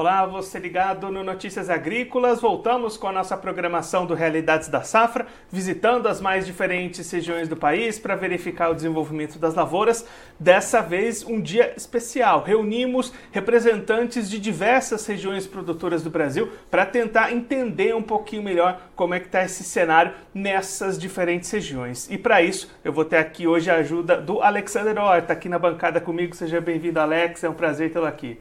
Olá, você ligado no Notícias Agrícolas. Voltamos com a nossa programação do Realidades da Safra, visitando as mais diferentes regiões do país para verificar o desenvolvimento das lavouras. Dessa vez, um dia especial. Reunimos representantes de diversas regiões produtoras do Brasil para tentar entender um pouquinho melhor como é que está esse cenário nessas diferentes regiões. E para isso, eu vou ter aqui hoje a ajuda do Alexander Horta, aqui na bancada comigo. Seja bem-vindo, Alex. É um prazer tê-lo aqui.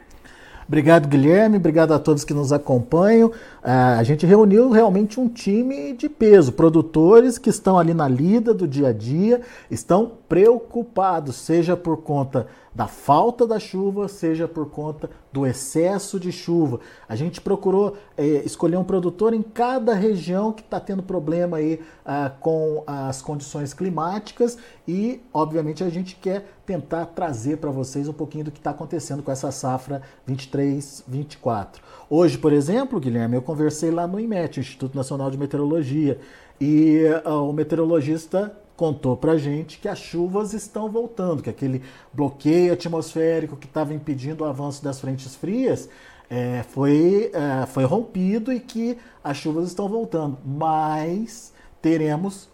Obrigado, Guilherme. Obrigado a todos que nos acompanham. Uh, a gente reuniu realmente um time de peso, produtores que estão ali na lida do dia a dia, estão preocupados, seja por conta da falta da chuva, seja por conta do excesso de chuva. A gente procurou é, escolher um produtor em cada região que está tendo problema aí ah, com as condições climáticas e, obviamente, a gente quer tentar trazer para vocês um pouquinho do que está acontecendo com essa safra 23-24. Hoje, por exemplo, Guilherme, eu conversei lá no IMET, Instituto Nacional de Meteorologia, e uh, o meteorologista contou para gente que as chuvas estão voltando, que aquele bloqueio atmosférico que estava impedindo o avanço das frentes frias é, foi, é, foi rompido e que as chuvas estão voltando. Mas teremos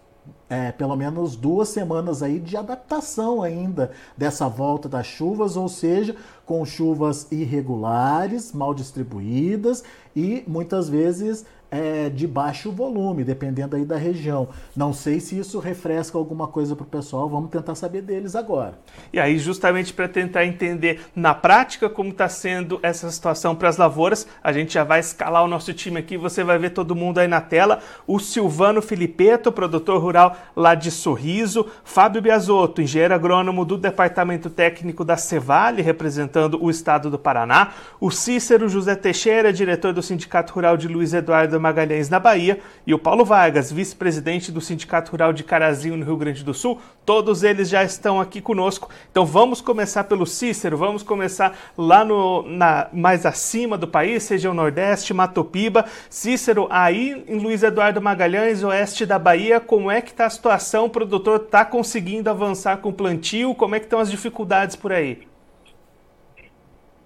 é, pelo menos duas semanas aí de adaptação ainda dessa volta das chuvas, ou seja, com chuvas irregulares, mal distribuídas e muitas vezes é, de baixo volume, dependendo aí da região. Não sei se isso refresca alguma coisa para o pessoal, vamos tentar saber deles agora. E aí, justamente para tentar entender na prática como está sendo essa situação para as lavouras, a gente já vai escalar o nosso time aqui, você vai ver todo mundo aí na tela. O Silvano Filipeto, produtor rural lá de Sorriso, Fábio Biasotto, engenheiro agrônomo do Departamento Técnico da Cevale, representando o estado do Paraná, o Cícero José Teixeira, diretor do Sindicato Rural de Luiz Eduardo Magalhães, na Bahia, e o Paulo Vargas, vice-presidente do Sindicato Rural de Carazinho, no Rio Grande do Sul. Todos eles já estão aqui conosco. Então vamos começar pelo Cícero, vamos começar lá no, na, mais acima do país, região Nordeste, Matopiba. Cícero, aí em Luiz Eduardo Magalhães, oeste da Bahia, como é que está a situação? O produtor está conseguindo avançar com o plantio? Como é que estão as dificuldades por aí?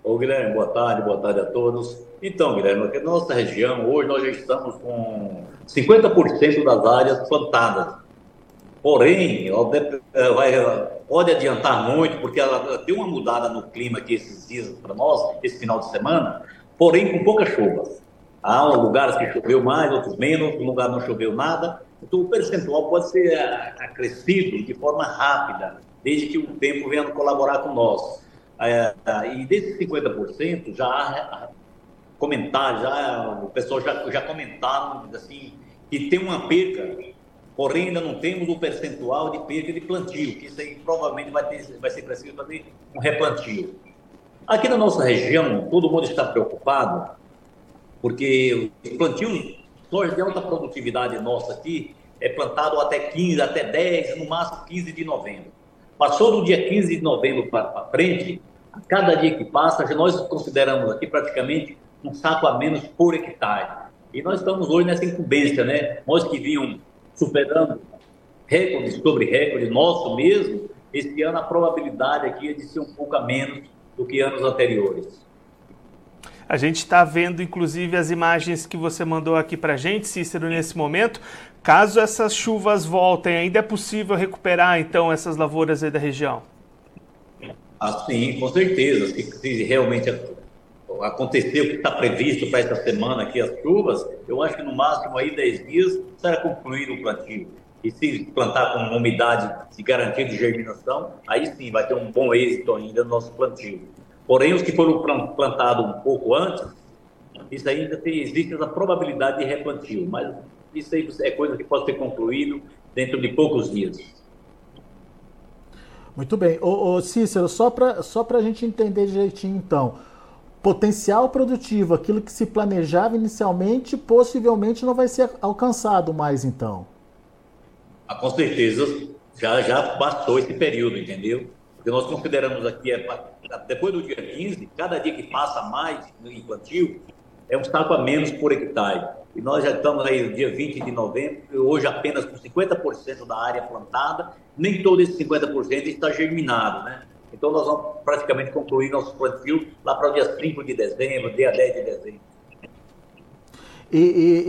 Ô Guilherme, boa tarde, boa tarde a todos. Então, Guilherme, aqui na nossa região, hoje nós já estamos com 50% das áreas plantadas. Porém, eh, pode adiantar muito, porque ela tem uma mudada no clima aqui esses dias para nós, esse final de semana, porém com poucas chuvas. Há lugares que choveu mais, outros menos, um lugar não choveu nada. Então, o percentual pode ser acrescido de forma rápida, desde que o tempo venha colaborar com nós. É, e desses 50%, já há comentar, já, o pessoal já, já comentaram assim, que tem uma perca, porém ainda não temos o percentual de perca de plantio, que isso aí provavelmente vai, ter, vai ser preciso fazer um replantio. Aqui na nossa região, todo mundo está preocupado, porque os plantios, soja de alta produtividade nossa aqui, é plantado até 15, até 10, no máximo 15 de novembro. Passou do dia 15 de novembro para frente, a cada dia que passa, nós consideramos aqui praticamente um saco a menos por hectare. E nós estamos hoje nessa incumbência, né? Nós que vinham superando recordes sobre recordes, nosso mesmo, esse ano a probabilidade aqui é de ser um pouco a menos do que anos anteriores. A gente está vendo, inclusive, as imagens que você mandou aqui para a gente, Cícero, nesse momento. Caso essas chuvas voltem, ainda é possível recuperar, então, essas lavouras aí da região? Ah, sim, com certeza. Se, se realmente aconteceu o que está previsto para essa semana aqui, as chuvas, eu acho que no máximo aí 10 dias será concluído o plantio. E se plantar com uma umidade de garantia de germinação, aí sim vai ter um bom êxito ainda no nosso plantio. Porém, os que foram plantados um pouco antes, isso ainda tem, existe essa probabilidade de replantio, mas isso aí é coisa que pode ser concluído dentro de poucos dias. Muito bem. Ô, ô Cícero, só para só a gente entender direitinho então, potencial produtivo, aquilo que se planejava inicialmente, possivelmente não vai ser alcançado mais então. Ah, com certeza, já, já passou esse período, entendeu? Porque nós consideramos aqui, é, depois do dia 15, cada dia que passa mais no plantio, é um saco a menos por hectare. E nós já estamos aí no dia 20 de novembro, hoje apenas com 50% da área plantada, nem todo esse 50% está germinado, né? Então nós vamos praticamente concluir nosso plantio lá para o dia 5 de dezembro, dia 10 de dezembro. E, e,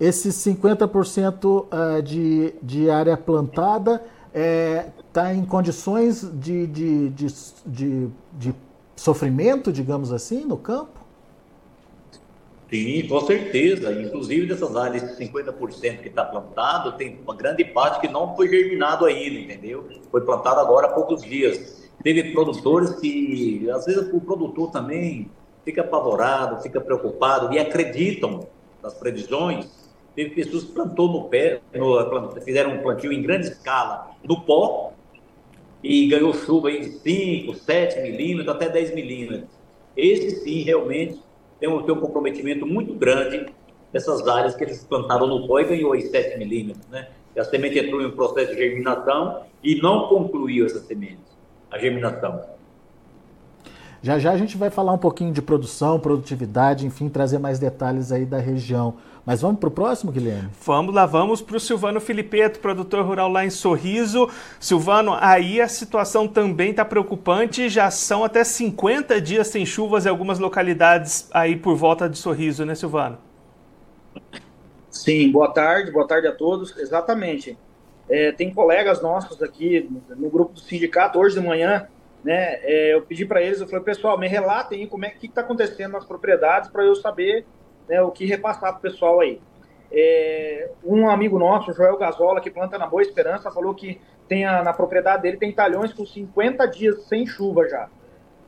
e esses 50% eh, de, de área plantada está é, tá em condições de, de, de, de, de sofrimento, digamos assim, no campo? Sim, com certeza. Inclusive dessas áreas, 50% que está plantado, tem uma grande parte que não foi germinado ainda, entendeu? Foi plantado agora há poucos dias. Teve produtores que, às vezes, o produtor também fica apavorado, fica preocupado e acreditam nas previsões. Teve pessoas que plantou no pé, no, fizeram um plantio em grande escala no pó e ganhou chuva em 5, 7 milímetros, até 10 milímetros. Esse sim, realmente, tem um, tem um comprometimento muito grande dessas áreas que eles plantaram no pó e ganhou aí 7 milímetros, né? E a semente entrou em um processo de germinação e não concluiu essa semente, a germinação. Já já a gente vai falar um pouquinho de produção, produtividade, enfim, trazer mais detalhes aí da região. Mas vamos para o próximo, Guilherme? Vamos lá, vamos para o Silvano Filipeto, produtor rural lá em Sorriso. Silvano, aí a situação também está preocupante, já são até 50 dias sem chuvas em algumas localidades aí por volta de Sorriso, né, Silvano? Sim, boa tarde, boa tarde a todos. Exatamente. É, tem colegas nossos aqui no grupo do sindicato, hoje de manhã, né? É, eu pedi para eles, eu falei, pessoal, me relatem aí como é que está acontecendo nas propriedades para eu saber né, o que repassar para o pessoal aí. É, um amigo nosso, Joel Gazola, que planta na Boa Esperança, falou que tem a, na propriedade dele tem talhões com 50 dias sem chuva já.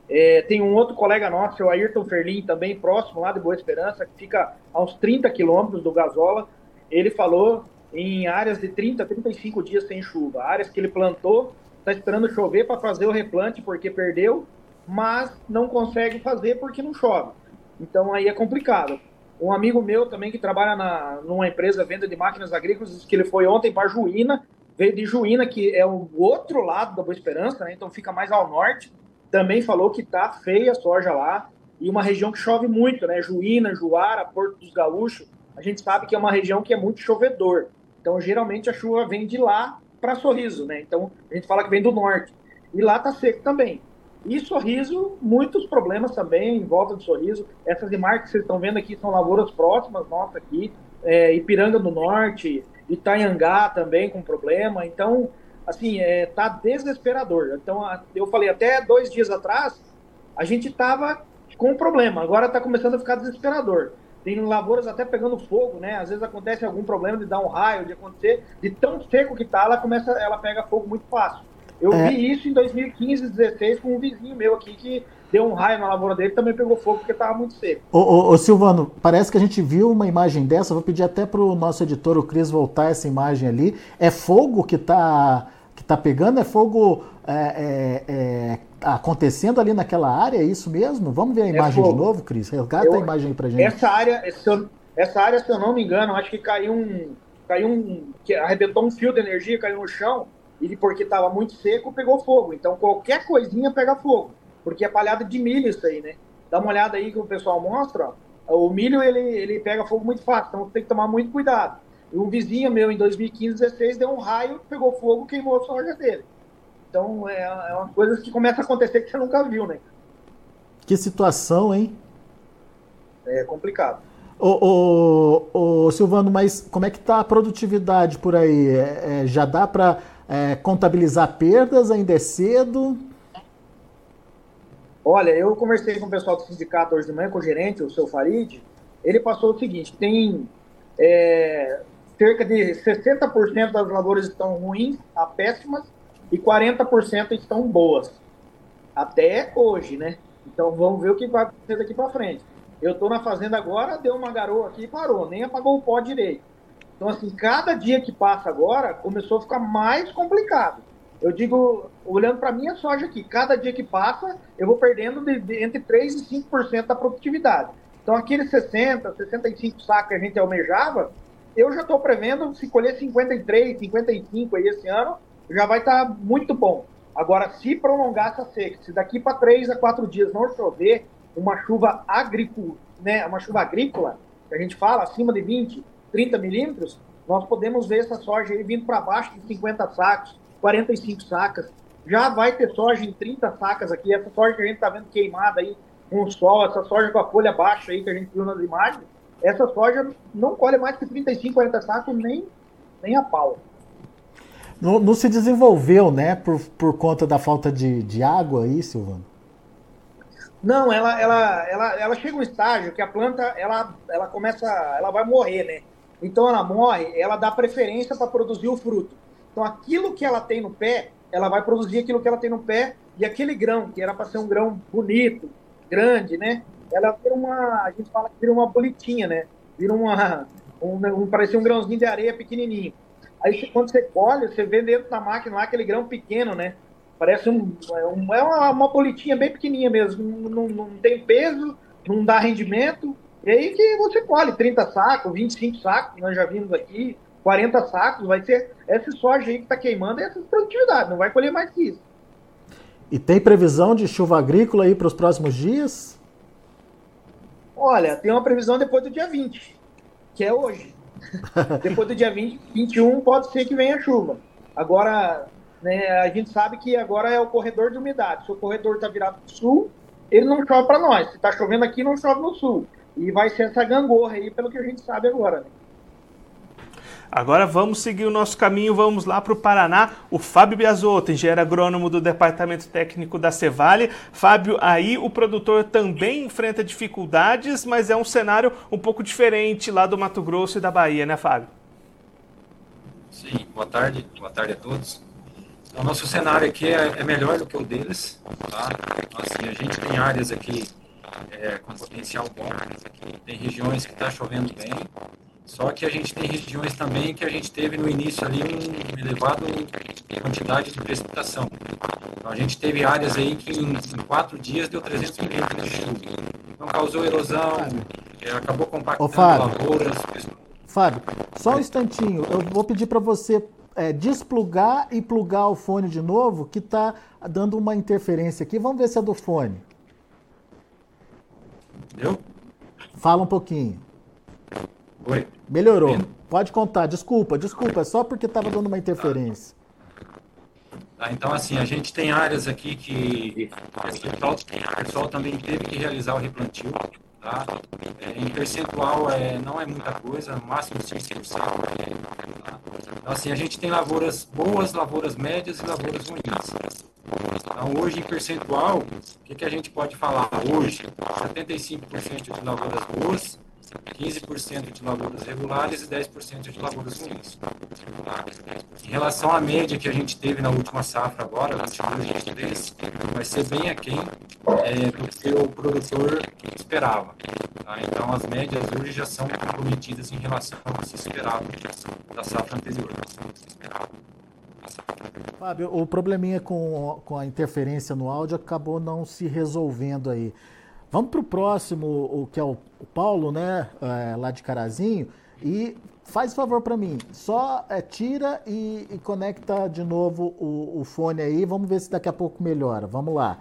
É, tem um outro colega nosso, o Ayrton Ferlin, também próximo lá de Boa Esperança, que fica a uns 30 quilômetros do Gazola. Ele falou em áreas de 30, 35 dias sem chuva. Áreas que ele plantou, está esperando chover para fazer o replante porque perdeu, mas não consegue fazer porque não chove. Então aí é complicado. Um amigo meu também que trabalha na, numa empresa venda de máquinas agrícolas disse que ele foi ontem para Juína, veio de Juína, que é o outro lado da Boa Esperança, né? então fica mais ao norte. Também falou que tá feia a soja lá e uma região que chove muito, né? Juína, Juara, Porto dos Gaúchos. A gente sabe que é uma região que é muito chovedor. Então, geralmente a chuva vem de lá para Sorriso, né? Então, a gente fala que vem do norte. E lá tá seco também. E Sorriso, muitos problemas também em volta de Sorriso. Essas imagens que vocês estão vendo aqui são lavouras próximas nossas aqui, é, Ipiranga do Norte, Itanhangá também com problema. Então, assim, é, tá desesperador. Então, eu falei, até dois dias atrás, a gente tava com problema. Agora está começando a ficar desesperador. Tem lavouras até pegando fogo, né? Às vezes acontece algum problema de dar um raio, de acontecer, de tão seco que tá, ela começa, ela pega fogo muito fácil. Eu é. vi isso em 2015, 2016 com um vizinho meu aqui que deu um raio na lavoura dele também pegou fogo porque estava muito seco. Ô, ô, ô, Silvano, parece que a gente viu uma imagem dessa. Vou pedir até para o nosso editor, o Cris, voltar essa imagem ali. É fogo que está que tá pegando? É fogo é, é, é, acontecendo ali naquela área? É isso mesmo? Vamos ver a é imagem de novo, Cris? Resgata a imagem para gente. Essa área, essa área, se eu não me engano, acho que caiu um. Caiu um. Arrebentou um fio de energia, caiu no chão e porque estava muito seco, pegou fogo. Então qualquer coisinha pega fogo, porque é palhada de milho isso aí, né? Dá uma olhada aí que o pessoal mostra, ó, o milho ele, ele pega fogo muito fácil, então tem que tomar muito cuidado. Um vizinho meu em 2015, 16 deu um raio, pegou fogo, queimou a soja dele. Então é, é uma coisa que começa a acontecer que você nunca viu, né? Que situação, hein? É complicado. Ô, ô, ô, Silvano, mas como é que está a produtividade por aí? É, é, já dá para é, contabilizar perdas? Ainda é cedo? Olha, eu conversei com o pessoal do sindicato hoje de manhã, com o gerente, o seu Farid. Ele passou o seguinte: tem é, cerca de 60% das lavouras estão ruins, a péssimas, e 40% estão boas. Até hoje, né? Então vamos ver o que vai acontecer daqui para frente. Eu estou na fazenda agora, deu uma garoa aqui e parou, nem apagou o pó direito. Então, assim, cada dia que passa agora começou a ficar mais complicado. Eu digo, olhando para minha soja aqui, cada dia que passa, eu vou perdendo de, de, entre 3% e 5% da produtividade. Então, aqueles 60, 65 sacos que a gente almejava, eu já estou prevendo, se colher 53, 55 aí esse ano, já vai estar tá muito bom. Agora, se prolongar essa seca, se daqui para 3 a 4 dias não chover, uma chuva agrícola, né, uma chuva agrícola, que a gente fala, acima de 20, 30 milímetros, nós podemos ver essa soja aí vindo para baixo de 50 sacos, 45 sacas. Já vai ter soja em 30 sacas aqui. Essa soja que a gente está vendo queimada aí com o sol, essa soja com a folha baixa aí que a gente viu nas imagens, essa soja não colhe mais que 35, 40 sacos nem, nem a pau. Não, não, se desenvolveu, né, por, por conta da falta de, de água aí, Silvano? Não, ela, ela, ela, ela chega um estágio que a planta, ela, ela começa, ela vai morrer, né? Então ela morre, ela dá preferência para produzir o fruto. Então aquilo que ela tem no pé, ela vai produzir aquilo que ela tem no pé, e aquele grão, que era para ser um grão bonito, grande, né? Ela vira uma, a gente fala que vira uma bolitinha, né? Vira uma, um, um, parece um grãozinho de areia pequenininho. Aí quando você colhe, você vê dentro da máquina lá aquele grão pequeno, né? Parece um, é um é uma, uma bolitinha bem pequenininha mesmo. Não, não, não, tem peso, não dá rendimento. E aí que você colhe 30 sacos, 25 sacos, nós já vimos aqui, 40 sacos, vai ser essa soja aí que está queimando, é essa produtividade, não vai colher mais que isso. E tem previsão de chuva agrícola aí para os próximos dias? Olha, tem uma previsão depois do dia 20, que é hoje. depois do dia 20, 21 pode ser que venha chuva. Agora, né, a gente sabe que agora é o corredor de umidade. Se o corredor está virado para o sul, ele não chove para nós. Se está chovendo aqui, não chove no sul. E vai ser essa gangorra aí, pelo que a gente sabe agora. Né? Agora vamos seguir o nosso caminho, vamos lá para o Paraná. O Fábio Biasotto, engenheiro agrônomo do Departamento Técnico da Cevale. Fábio, aí o produtor também enfrenta dificuldades, mas é um cenário um pouco diferente lá do Mato Grosso e da Bahia, né, Fábio? Sim, boa tarde, boa tarde a todos. O nosso cenário aqui é, é melhor do que o deles. Tá? Assim, a gente tem áreas aqui é, com potencial bom, tem regiões que está chovendo bem, só que a gente tem regiões também que a gente teve no início ali um elevado quantidade de precipitação. Então a gente teve áreas aí que em, em quatro dias deu 300 milímetros de chuva. Então causou erosão, é, acabou compactando lavouras. Fábio, só um instantinho, eu vou pedir para você é, desplugar e plugar o fone de novo, que está dando uma interferência aqui. Vamos ver se é do fone. Deu? Fala um pouquinho. Oi. Melhorou. Pode contar. Desculpa, desculpa. É só porque estava dando uma interferência. Tá, então, assim, a gente tem áreas aqui que pessoal, o pessoal também teve que realizar o replantio. Tá? É, em percentual é, não é muita coisa, no máximo 5%. Tá? Então, assim, a gente tem lavouras boas, lavouras médias e lavouras ruins. Então, hoje, em percentual, o que, que a gente pode falar? Hoje, 75% de lavouras boas, 15% de lavouras regulares e 10% de lavouras ruins. Em relação à média que a gente teve na última safra agora, 22, vai ser bem aquém é, do que o produtor esperava. Tá? Então, as médias hoje já são comprometidas em relação ao que se esperava da safra anterior. Fábio, o probleminha com, com a interferência no áudio acabou não se resolvendo aí. Vamos para o próximo, o que é o, o Paulo, né, é, lá de Carazinho, e faz favor para mim, só é, tira e, e, conecta de novo o, o, fone aí, vamos ver se daqui a pouco melhora. Vamos lá.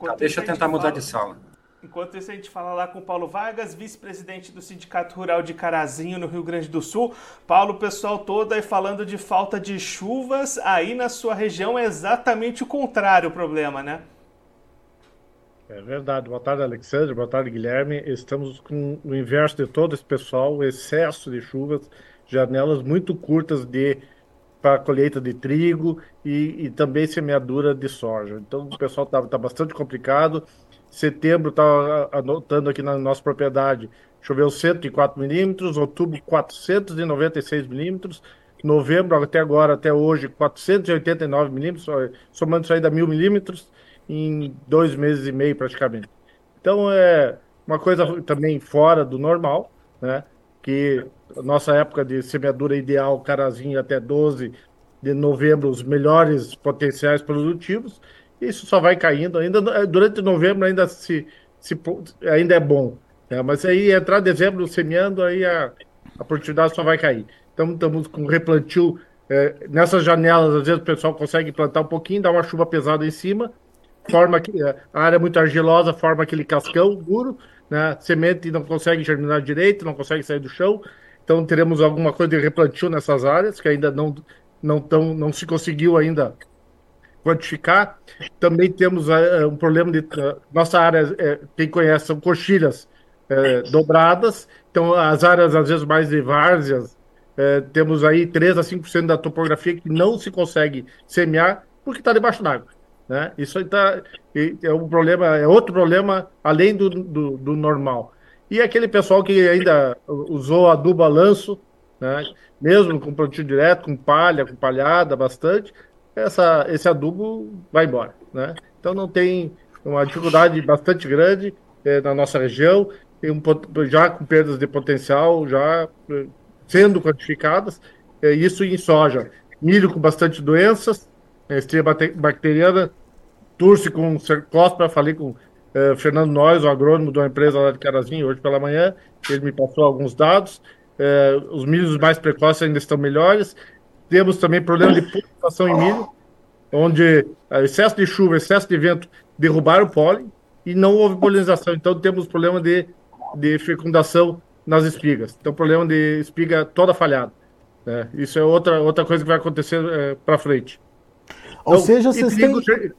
Tá, deixa eu tentar mudar fala... de sala. Enquanto isso, a gente fala lá com o Paulo Vargas, vice-presidente do Sindicato Rural de Carazinho, no Rio Grande do Sul. Paulo, o pessoal todo aí falando de falta de chuvas, aí na sua região é exatamente o contrário o problema, né? É verdade. Boa tarde, Alexandre. Boa tarde, Guilherme. Estamos com o inverso de todo esse pessoal, excesso de chuvas, janelas muito curtas de para colheita de trigo e, e, também semeadura de soja. Então o pessoal está tá bastante complicado. Setembro está anotando aqui na nossa propriedade, choveu 104 milímetros, outubro 496 milímetros, novembro até agora, até hoje, 489 milímetros, somando isso aí dá mil milímetros em dois meses e meio praticamente. Então é uma coisa também fora do normal, né? Que nossa época de semeadura ideal, carazinho até 12 de novembro, os melhores potenciais produtivos, isso só vai caindo. Ainda durante novembro ainda se, se ainda é bom, né? mas aí entrar dezembro semeando aí a, a produtividade só vai cair. Então estamos com replantio é, nessas janelas, às vezes o pessoal consegue plantar um pouquinho, dá uma chuva pesada em cima, forma que é, a área é muito argilosa, forma aquele cascão duro, né? Semente não consegue germinar direito, não consegue sair do chão. Então teremos alguma coisa de replantio nessas áreas que ainda não não tão, não se conseguiu ainda quantificar. Também temos uh, um problema de uh, nossa área, quem conhece, são coxilhas dobradas. Então as áreas às vezes mais de várzeas, temos aí 3 a 5% da topografia que não se consegue semear porque está debaixo d'água. Né? Isso aí tá, é um problema, é outro problema além do, do, do, normal. E aquele pessoal que ainda usou adubo a lanço, né? mesmo com plantio direto, com palha, com palhada, bastante, essa, esse adubo vai embora. Né? Então não tem uma dificuldade bastante grande é, na nossa região, um, já com perdas de potencial, já eh, sendo quantificadas, é, isso em soja. Milho com bastante doenças, estria bacteriana, Turce com Costa, falei com uh, Fernando Nois, o agrônomo de uma empresa lá de Carazinho, hoje pela manhã, ele me passou alguns dados. Uh, os milhos mais precoces ainda estão melhores. Temos também problema de polinização em milho, onde uh, excesso de chuva, excesso de vento derrubaram o pólen e não houve polinização. Então temos problema de, de fecundação nas espigas. Então problema de espiga toda falhada. Né? Isso é outra, outra coisa que vai acontecer para frente. Ou então, seja, vocês têm,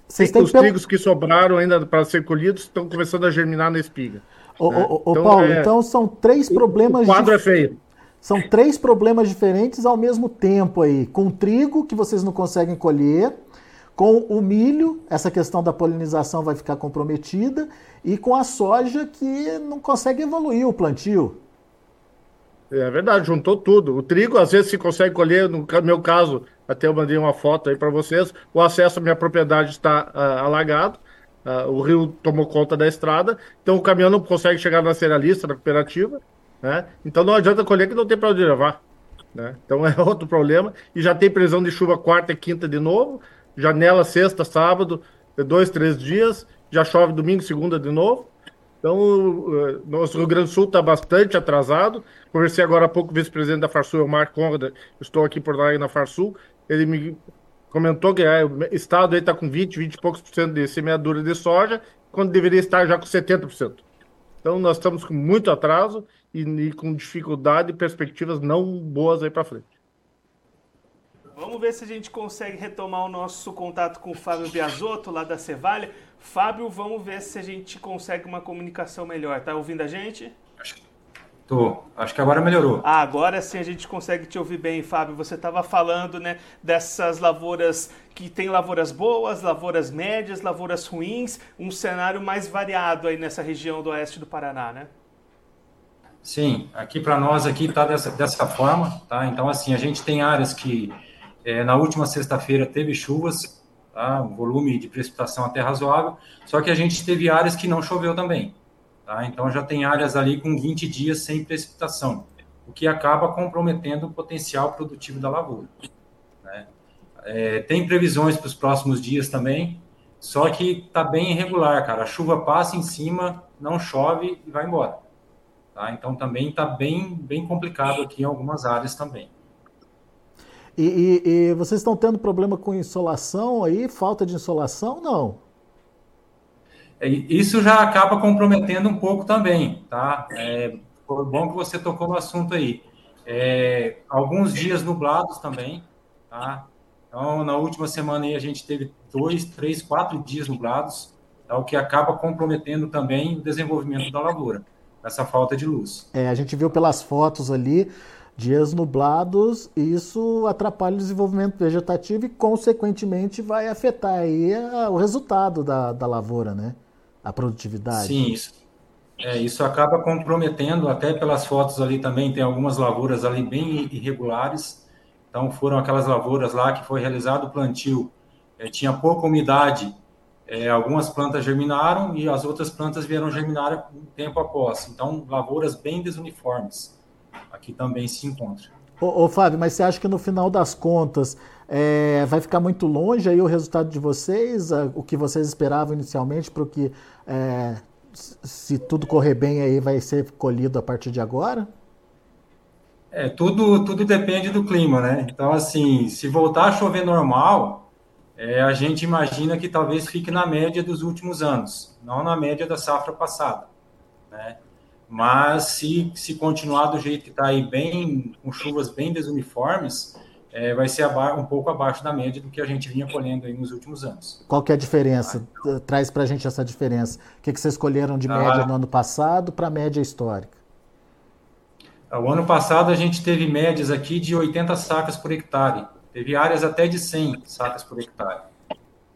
vocês têm. Os trigos que sobraram ainda para ser colhidos estão começando a germinar na espiga. Ô, né? ô, ô então, Paulo, é... então são três problemas. O quadro dif... é feio. São três problemas diferentes ao mesmo tempo aí. Com trigo, que vocês não conseguem colher. Com o milho, essa questão da polinização vai ficar comprometida. E com a soja, que não consegue evoluir o plantio. É verdade, juntou tudo. O trigo, às vezes, se consegue colher, no meu caso, até eu mandei uma foto aí para vocês. O acesso à minha propriedade está uh, alagado. Uh, o rio tomou conta da estrada, então o caminhão não consegue chegar na cerealista, na cooperativa, né? Então não adianta colher que não tem para onde levar, né? Então é outro problema. E já tem previsão de chuva quarta e quinta de novo, janela sexta, sábado, dois, três dias, já chove domingo, segunda de novo. Então, o nosso Rio Grande do Sul está bastante atrasado. Conversei agora há pouco com o vice-presidente da Farsul, Marco Conrad, estou aqui por lá na Farsul ele me comentou que é, o estado está com 20, 20 e poucos por cento de semeadura de soja, quando deveria estar já com 70%. Então nós estamos com muito atraso e, e com dificuldade e perspectivas não boas aí para frente. Vamos ver se a gente consegue retomar o nosso contato com o Fábio Biasotto, lá da Cevalha. Fábio, vamos ver se a gente consegue uma comunicação melhor. Tá ouvindo a gente? Acho que Tô. Acho que agora melhorou. Ah, agora sim a gente consegue te ouvir bem, Fábio. Você estava falando, né, dessas lavouras que tem lavouras boas, lavouras médias, lavouras ruins, um cenário mais variado aí nessa região do oeste do Paraná, né? Sim, aqui para nós aqui está dessa, dessa forma, tá? Então assim a gente tem áreas que é, na última sexta-feira teve chuvas, tá? Um volume de precipitação até razoável, só que a gente teve áreas que não choveu também. Tá? Então, já tem áreas ali com 20 dias sem precipitação, o que acaba comprometendo o potencial produtivo da lavoura. Né? É, tem previsões para os próximos dias também, só que está bem irregular, cara. A chuva passa em cima, não chove e vai embora. Tá? Então, também está bem, bem complicado aqui em algumas áreas também. E, e, e, vocês estão tendo problema com insolação aí? Falta de insolação? Não. É, isso já acaba comprometendo um pouco também, tá? É, foi bom que você tocou no assunto aí. É, alguns dias nublados também, tá? Então, na última semana aí a gente teve dois, três, quatro dias nublados, tá? o que acaba comprometendo também o desenvolvimento da lavoura, essa falta de luz. É, a gente viu pelas fotos ali dias nublados, isso atrapalha o desenvolvimento vegetativo e, consequentemente, vai afetar aí a, o resultado da, da lavoura, né? A produtividade. Sim, isso. É, isso acaba comprometendo, até pelas fotos ali também, tem algumas lavouras ali bem irregulares. Então, foram aquelas lavouras lá que foi realizado o plantio, é, tinha pouca umidade, é, algumas plantas germinaram e as outras plantas vieram germinar um tempo após. Então, lavouras bem desuniformes aqui também se encontra. Ô, ô, Fábio, mas você acha que no final das contas é, vai ficar muito longe aí o resultado de vocês, o que vocês esperavam inicialmente para o que, é, se tudo correr bem aí, vai ser colhido a partir de agora? É, tudo, tudo depende do clima, né? Então, assim, se voltar a chover normal, é, a gente imagina que talvez fique na média dos últimos anos, não na média da safra passada, né? Mas se, se continuar do jeito que está aí, bem, com chuvas bem desuniformes, é, vai ser um pouco abaixo da média do que a gente vinha colhendo aí nos últimos anos. Qual que é a diferença? Ah, Traz para a gente essa diferença. O que, que vocês escolheram de ah, média no ano passado para a média histórica? Ah, o ano passado a gente teve médias aqui de 80 sacas por hectare. Teve áreas até de 100 sacas por hectare.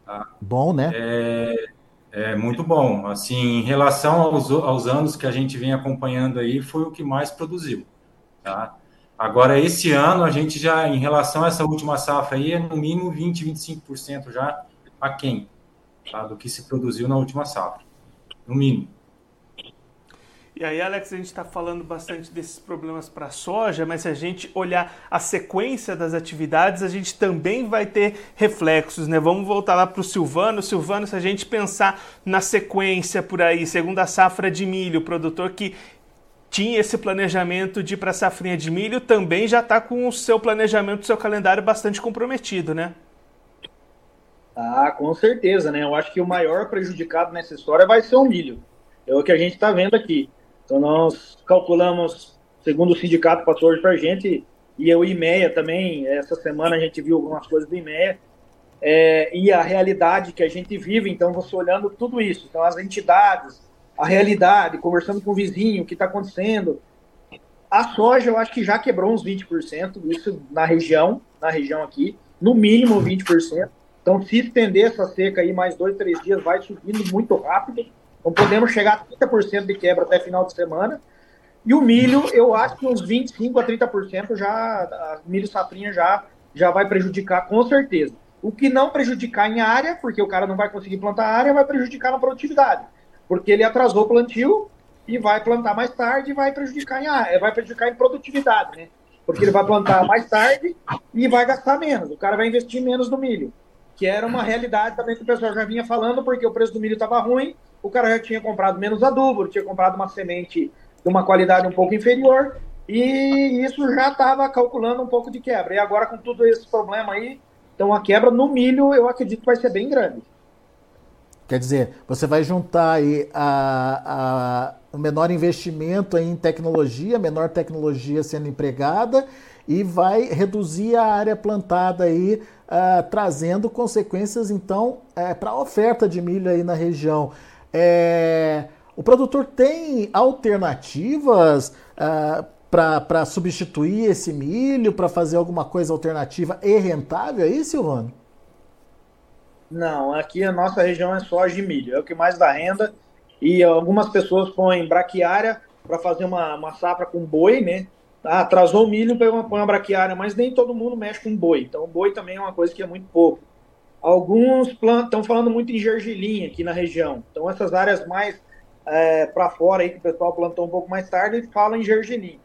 Tá? Bom, né? É, é muito bom. Assim, em relação aos, aos anos que a gente vem acompanhando aí, foi o que mais produziu. Tá? Agora, esse ano, a gente já, em relação a essa última safra aí, é no mínimo 20, 25% já aquém tá? do que se produziu na última safra. No mínimo. E aí, Alex, a gente está falando bastante desses problemas para a soja, mas se a gente olhar a sequência das atividades, a gente também vai ter reflexos, né? Vamos voltar lá para o Silvano. Silvano, se a gente pensar na sequência por aí, segundo a safra de milho, o produtor que tinha esse planejamento de ir para a safrinha de milho também já está com o seu planejamento, o seu calendário bastante comprometido, né? Ah, com certeza, né? Eu acho que o maior prejudicado nessa história vai ser o milho. É o que a gente está vendo aqui. Então, nós calculamos, segundo o sindicato passou hoje para a gente, e o IMEA também, essa semana a gente viu algumas coisas do IMEA, é, e a realidade que a gente vive, então você olhando tudo isso, então as entidades, a realidade, conversando com o vizinho, o que está acontecendo. A soja eu acho que já quebrou uns 20%, isso na região, na região aqui, no mínimo 20%. Então, se estender essa seca aí mais dois, três dias, vai subindo muito rápido. Então podemos chegar a 30% de quebra até final de semana. E o milho, eu acho que uns 25% a 30% já, milho safrinha já, já vai prejudicar com certeza. O que não prejudicar em área, porque o cara não vai conseguir plantar área, vai prejudicar na produtividade. Porque ele atrasou o plantio e vai plantar mais tarde e vai prejudicar em área, vai prejudicar em produtividade, né? Porque ele vai plantar mais tarde e vai gastar menos. O cara vai investir menos no milho. Que era uma realidade também que o pessoal já vinha falando, porque o preço do milho estava ruim o cara já tinha comprado menos adubo, tinha comprado uma semente de uma qualidade um pouco inferior, e isso já estava calculando um pouco de quebra. E agora, com todo esse problema aí, então a quebra no milho eu acredito que vai ser bem grande. Quer dizer, você vai juntar aí a, a, o menor investimento em tecnologia, menor tecnologia sendo empregada, e vai reduzir a área plantada aí, uh, trazendo consequências então uh, para a oferta de milho aí na região. É, o produtor tem alternativas uh, para substituir esse milho, para fazer alguma coisa alternativa e rentável aí, Silvano? Não, aqui a nossa região é soja e milho, é o que mais dá renda. E algumas pessoas põem braquiária para fazer uma, uma safra com boi, né? Ah, atrasou o milho, põe uma, põe uma braquiária, mas nem todo mundo mexe com boi. Então, boi também é uma coisa que é muito pouco. Alguns estão falando muito em gergelim aqui na região. Então, essas áreas mais é, para fora aí, que o pessoal plantou um pouco mais tarde, falam em gergelim.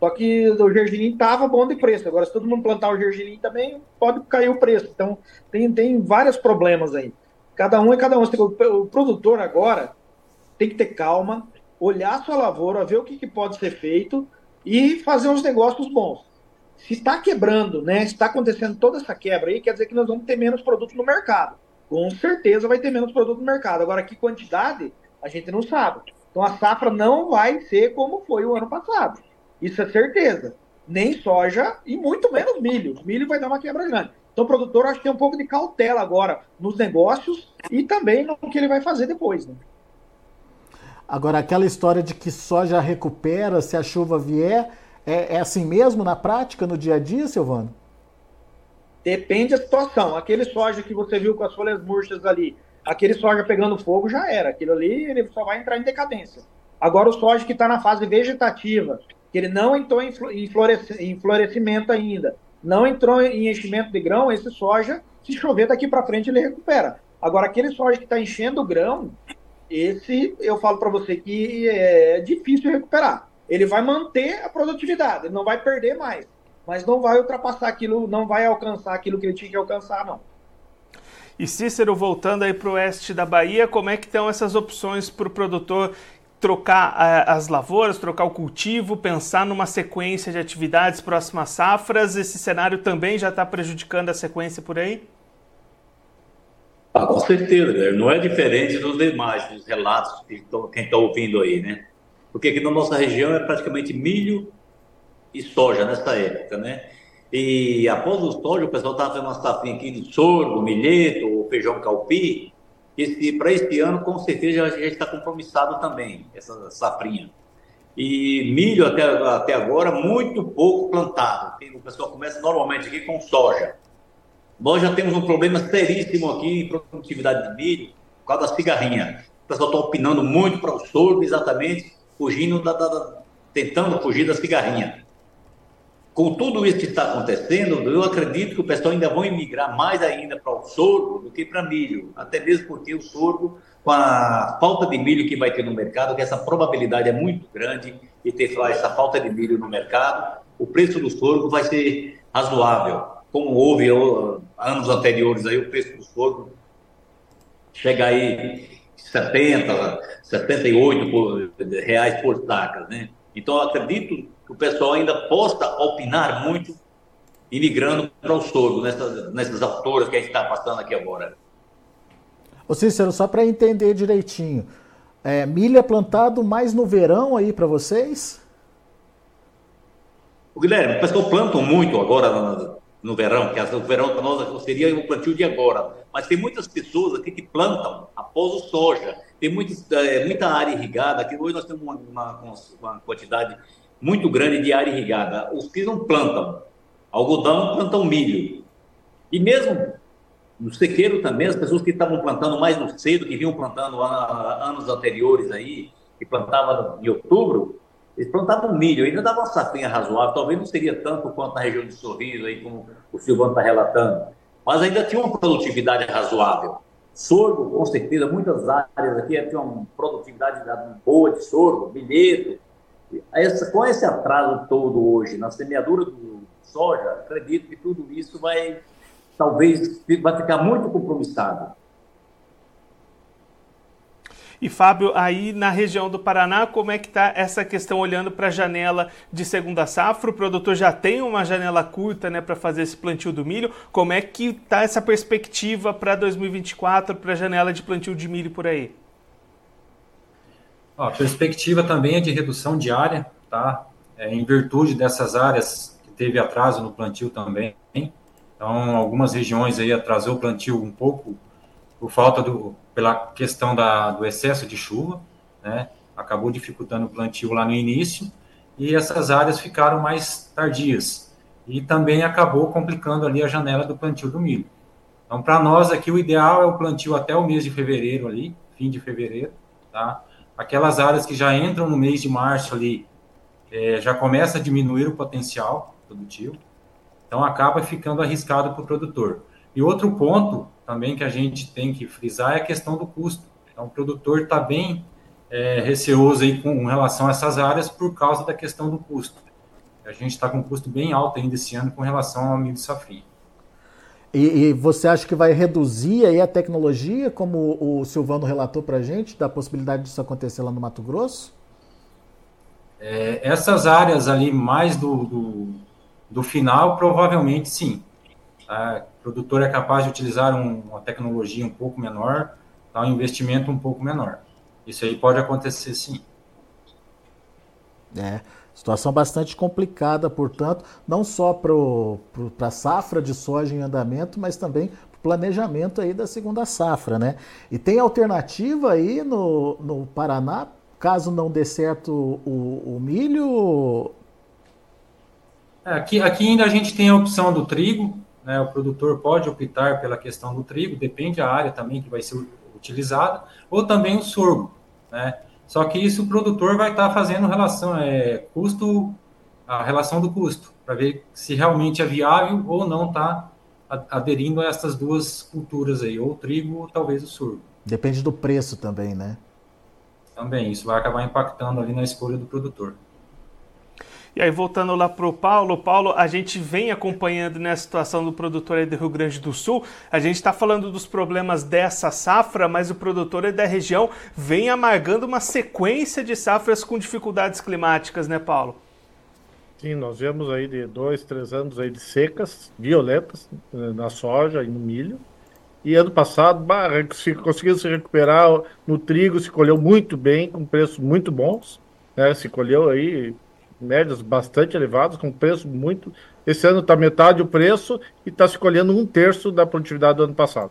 Só que o gergelim estava bom de preço. Agora, se todo mundo plantar o gergelim também, pode cair o preço. Então, tem, tem vários problemas aí. Cada um é cada um. O produtor agora tem que ter calma, olhar sua lavoura, ver o que, que pode ser feito e fazer uns negócios bons se está quebrando, né, está acontecendo toda essa quebra aí, quer dizer que nós vamos ter menos produto no mercado. Com certeza vai ter menos produto no mercado. Agora, que quantidade, a gente não sabe. Então, a safra não vai ser como foi o ano passado. Isso é certeza. Nem soja e muito menos milho. Milho vai dar uma quebra grande. Então, o produtor acho que tem um pouco de cautela agora nos negócios e também no que ele vai fazer depois. Né? Agora, aquela história de que soja recupera se a chuva vier, É, é assim mesmo na prática, no dia a dia, Silvano? Depende da situação. Aquele soja que você viu com as folhas murchas ali, aquele soja pegando fogo já era. Aquilo ali ele só vai entrar em decadência. Agora o soja que está na fase vegetativa, que ele não entrou em, em florescimento ainda, não entrou em enchimento de grão, esse soja, se chover daqui para frente, ele recupera. Agora, aquele soja que está enchendo o grão, esse eu falo para você que é difícil recuperar. Ele vai manter a produtividade, ele não vai perder mais mas não vai ultrapassar aquilo, não vai alcançar aquilo que ele tinha que alcançar, não. E Cícero, voltando aí para o oeste da Bahia, como é que estão essas opções para o produtor trocar uh, as lavouras, trocar o cultivo, pensar numa sequência de atividades próximas safras? Esse cenário também já está prejudicando a sequência por aí? Ah, com certeza, né? não é diferente dos demais, dos relatos que quem está ouvindo aí, né? Porque aqui na nossa região é praticamente milho, e soja nessa época, né? E após o soja, o pessoal estava fazendo uma safrinha aqui de sorgo, milheto, feijão calpi. Esse, para este ano, com certeza, a gente está compromissado também, essa safrinha. E milho até, até agora, muito pouco plantado. O pessoal começa normalmente aqui com soja. Nós já temos um problema seríssimo aqui em produtividade de milho, por causa da cigarrinha. O pessoal está opinando muito para o sorgo, exatamente, fugindo da, da, tentando fugir da cigarrinha com tudo isso que está acontecendo, eu acredito que o pessoal ainda vai migrar mais ainda para o sorgo do que para milho, até mesmo porque o sorgo, com a falta de milho que vai ter no mercado, que essa probabilidade é muito grande de ter essa falta de milho no mercado, o preço do sorgo vai ser razoável. Como houve anos anteriores aí, o preço do sorgo chega aí 70, 78 por, reais por saca, né? Então, eu acredito que o pessoal ainda possa opinar muito imigrando para o sorgo, nessas, nessas autoras que a gente está passando aqui agora. Ô Cícero, só para entender direitinho, é, milho é plantado mais no verão aí para vocês? O Guilherme, o pessoal planta muito agora no, verão, que o verão para nós seria o plantio de agora. Mas tem muitas pessoas aqui que plantam após o soja. Tem é, muita área irrigada. Aqui hoje nós temos uma, uma, uma quantidade muito grande de área irrigada. Os que não plantam algodão, plantam milho. E mesmo no sequeiro também, as pessoas que estavam plantando mais no cedo, que vinham plantando anos anteriores aí, que plantavam em outubro, eles plantavam milho, ainda dava uma safrinha razoável, talvez não seria tanto quanto na região de Sorriso, aí, como o Silvano está relatando, mas ainda tinha uma produtividade razoável. Sorgo, com certeza, muitas áreas aqui tinham uma produtividade boa de sorgo, milheto, essa, com esse atraso todo hoje na semeadura do soja, acredito que tudo isso vai, talvez, vai ficar muito compromissado. E Fábio, aí na região do Paraná, como é que está essa questão olhando para a janela de segunda safra? O produtor já tem uma janela curta né, para fazer esse plantio do milho. Como é que está essa perspectiva para 2024, para a janela de plantio de milho por aí? a perspectiva também é de redução de área, tá? É, em virtude dessas áreas que teve atraso no plantio também. Então, algumas regiões aí atrasou o plantio um pouco por falta do, pela questão da, do excesso de chuva, né? Acabou dificultando o plantio lá no início e essas áreas ficaram mais tardias e também acabou complicando ali a janela do plantio do milho. Então, para nós aqui o ideal é o plantio até o mês de fevereiro ali, fim de fevereiro, tá? aquelas áreas que já entram no mês de março ali, é, já começa a diminuir o potencial produtivo, então acaba ficando arriscado para o produtor. E outro ponto também que a gente tem que frisar é a questão do custo. Então o produtor está bem é, receoso aí com relação a essas áreas por causa da questão do custo. A gente está com um custo bem alto ainda esse ano com relação ao milho safrinha. E, e, você acha que vai reduzir aí a tecnologia, como o Silvano relatou para a gente, da possibilidade disso acontecer lá no Mato Grosso? É, essas áreas ali mais do, do, do final, provavelmente sim. Tá? O produtor é capaz de utilizar um, uma tecnologia um pouco menor, tá? um investimento um pouco menor. Isso aí pode acontecer sim. É. Situação bastante complicada, portanto, não só para a safra de soja em andamento, mas também para o planejamento aí da segunda safra, né? E tem alternativa aí no, no Paraná, caso não dê certo o, o milho, É, aqui, aqui ainda a gente tem a opção do trigo, né? O produtor pode optar pela questão do trigo, depende da área também que vai ser utilizada, ou também o sorgo, né? Só que isso o produtor vai estar fazendo relação, é, custo, a relação do custo, para ver se realmente é viável ou não está aderindo a essas duas culturas aí, ou o trigo ou talvez o sorgo. Depende do preço também, né? Também, isso vai acabar impactando ali na escolha do produtor. E aí, voltando lá para o Paulo, Paulo, a gente vem acompanhando nessa situação do produtor aí do Rio Grande do Sul. A gente está falando dos problemas dessa safra, mas o produtor aí da região vem amargando uma sequência de safras com dificuldades climáticas, né, Paulo? Sim, nós vemos aí de dois, três anos aí de secas violentas eh, na soja e no milho. E ano passado, se conseguiu se recuperar no trigo, se colheu muito bem, com preços muito bons. Né? Se colheu aí médias bastante elevadas, com preço muito. Esse ano está metade o preço e está se colhendo um terço da produtividade do ano passado.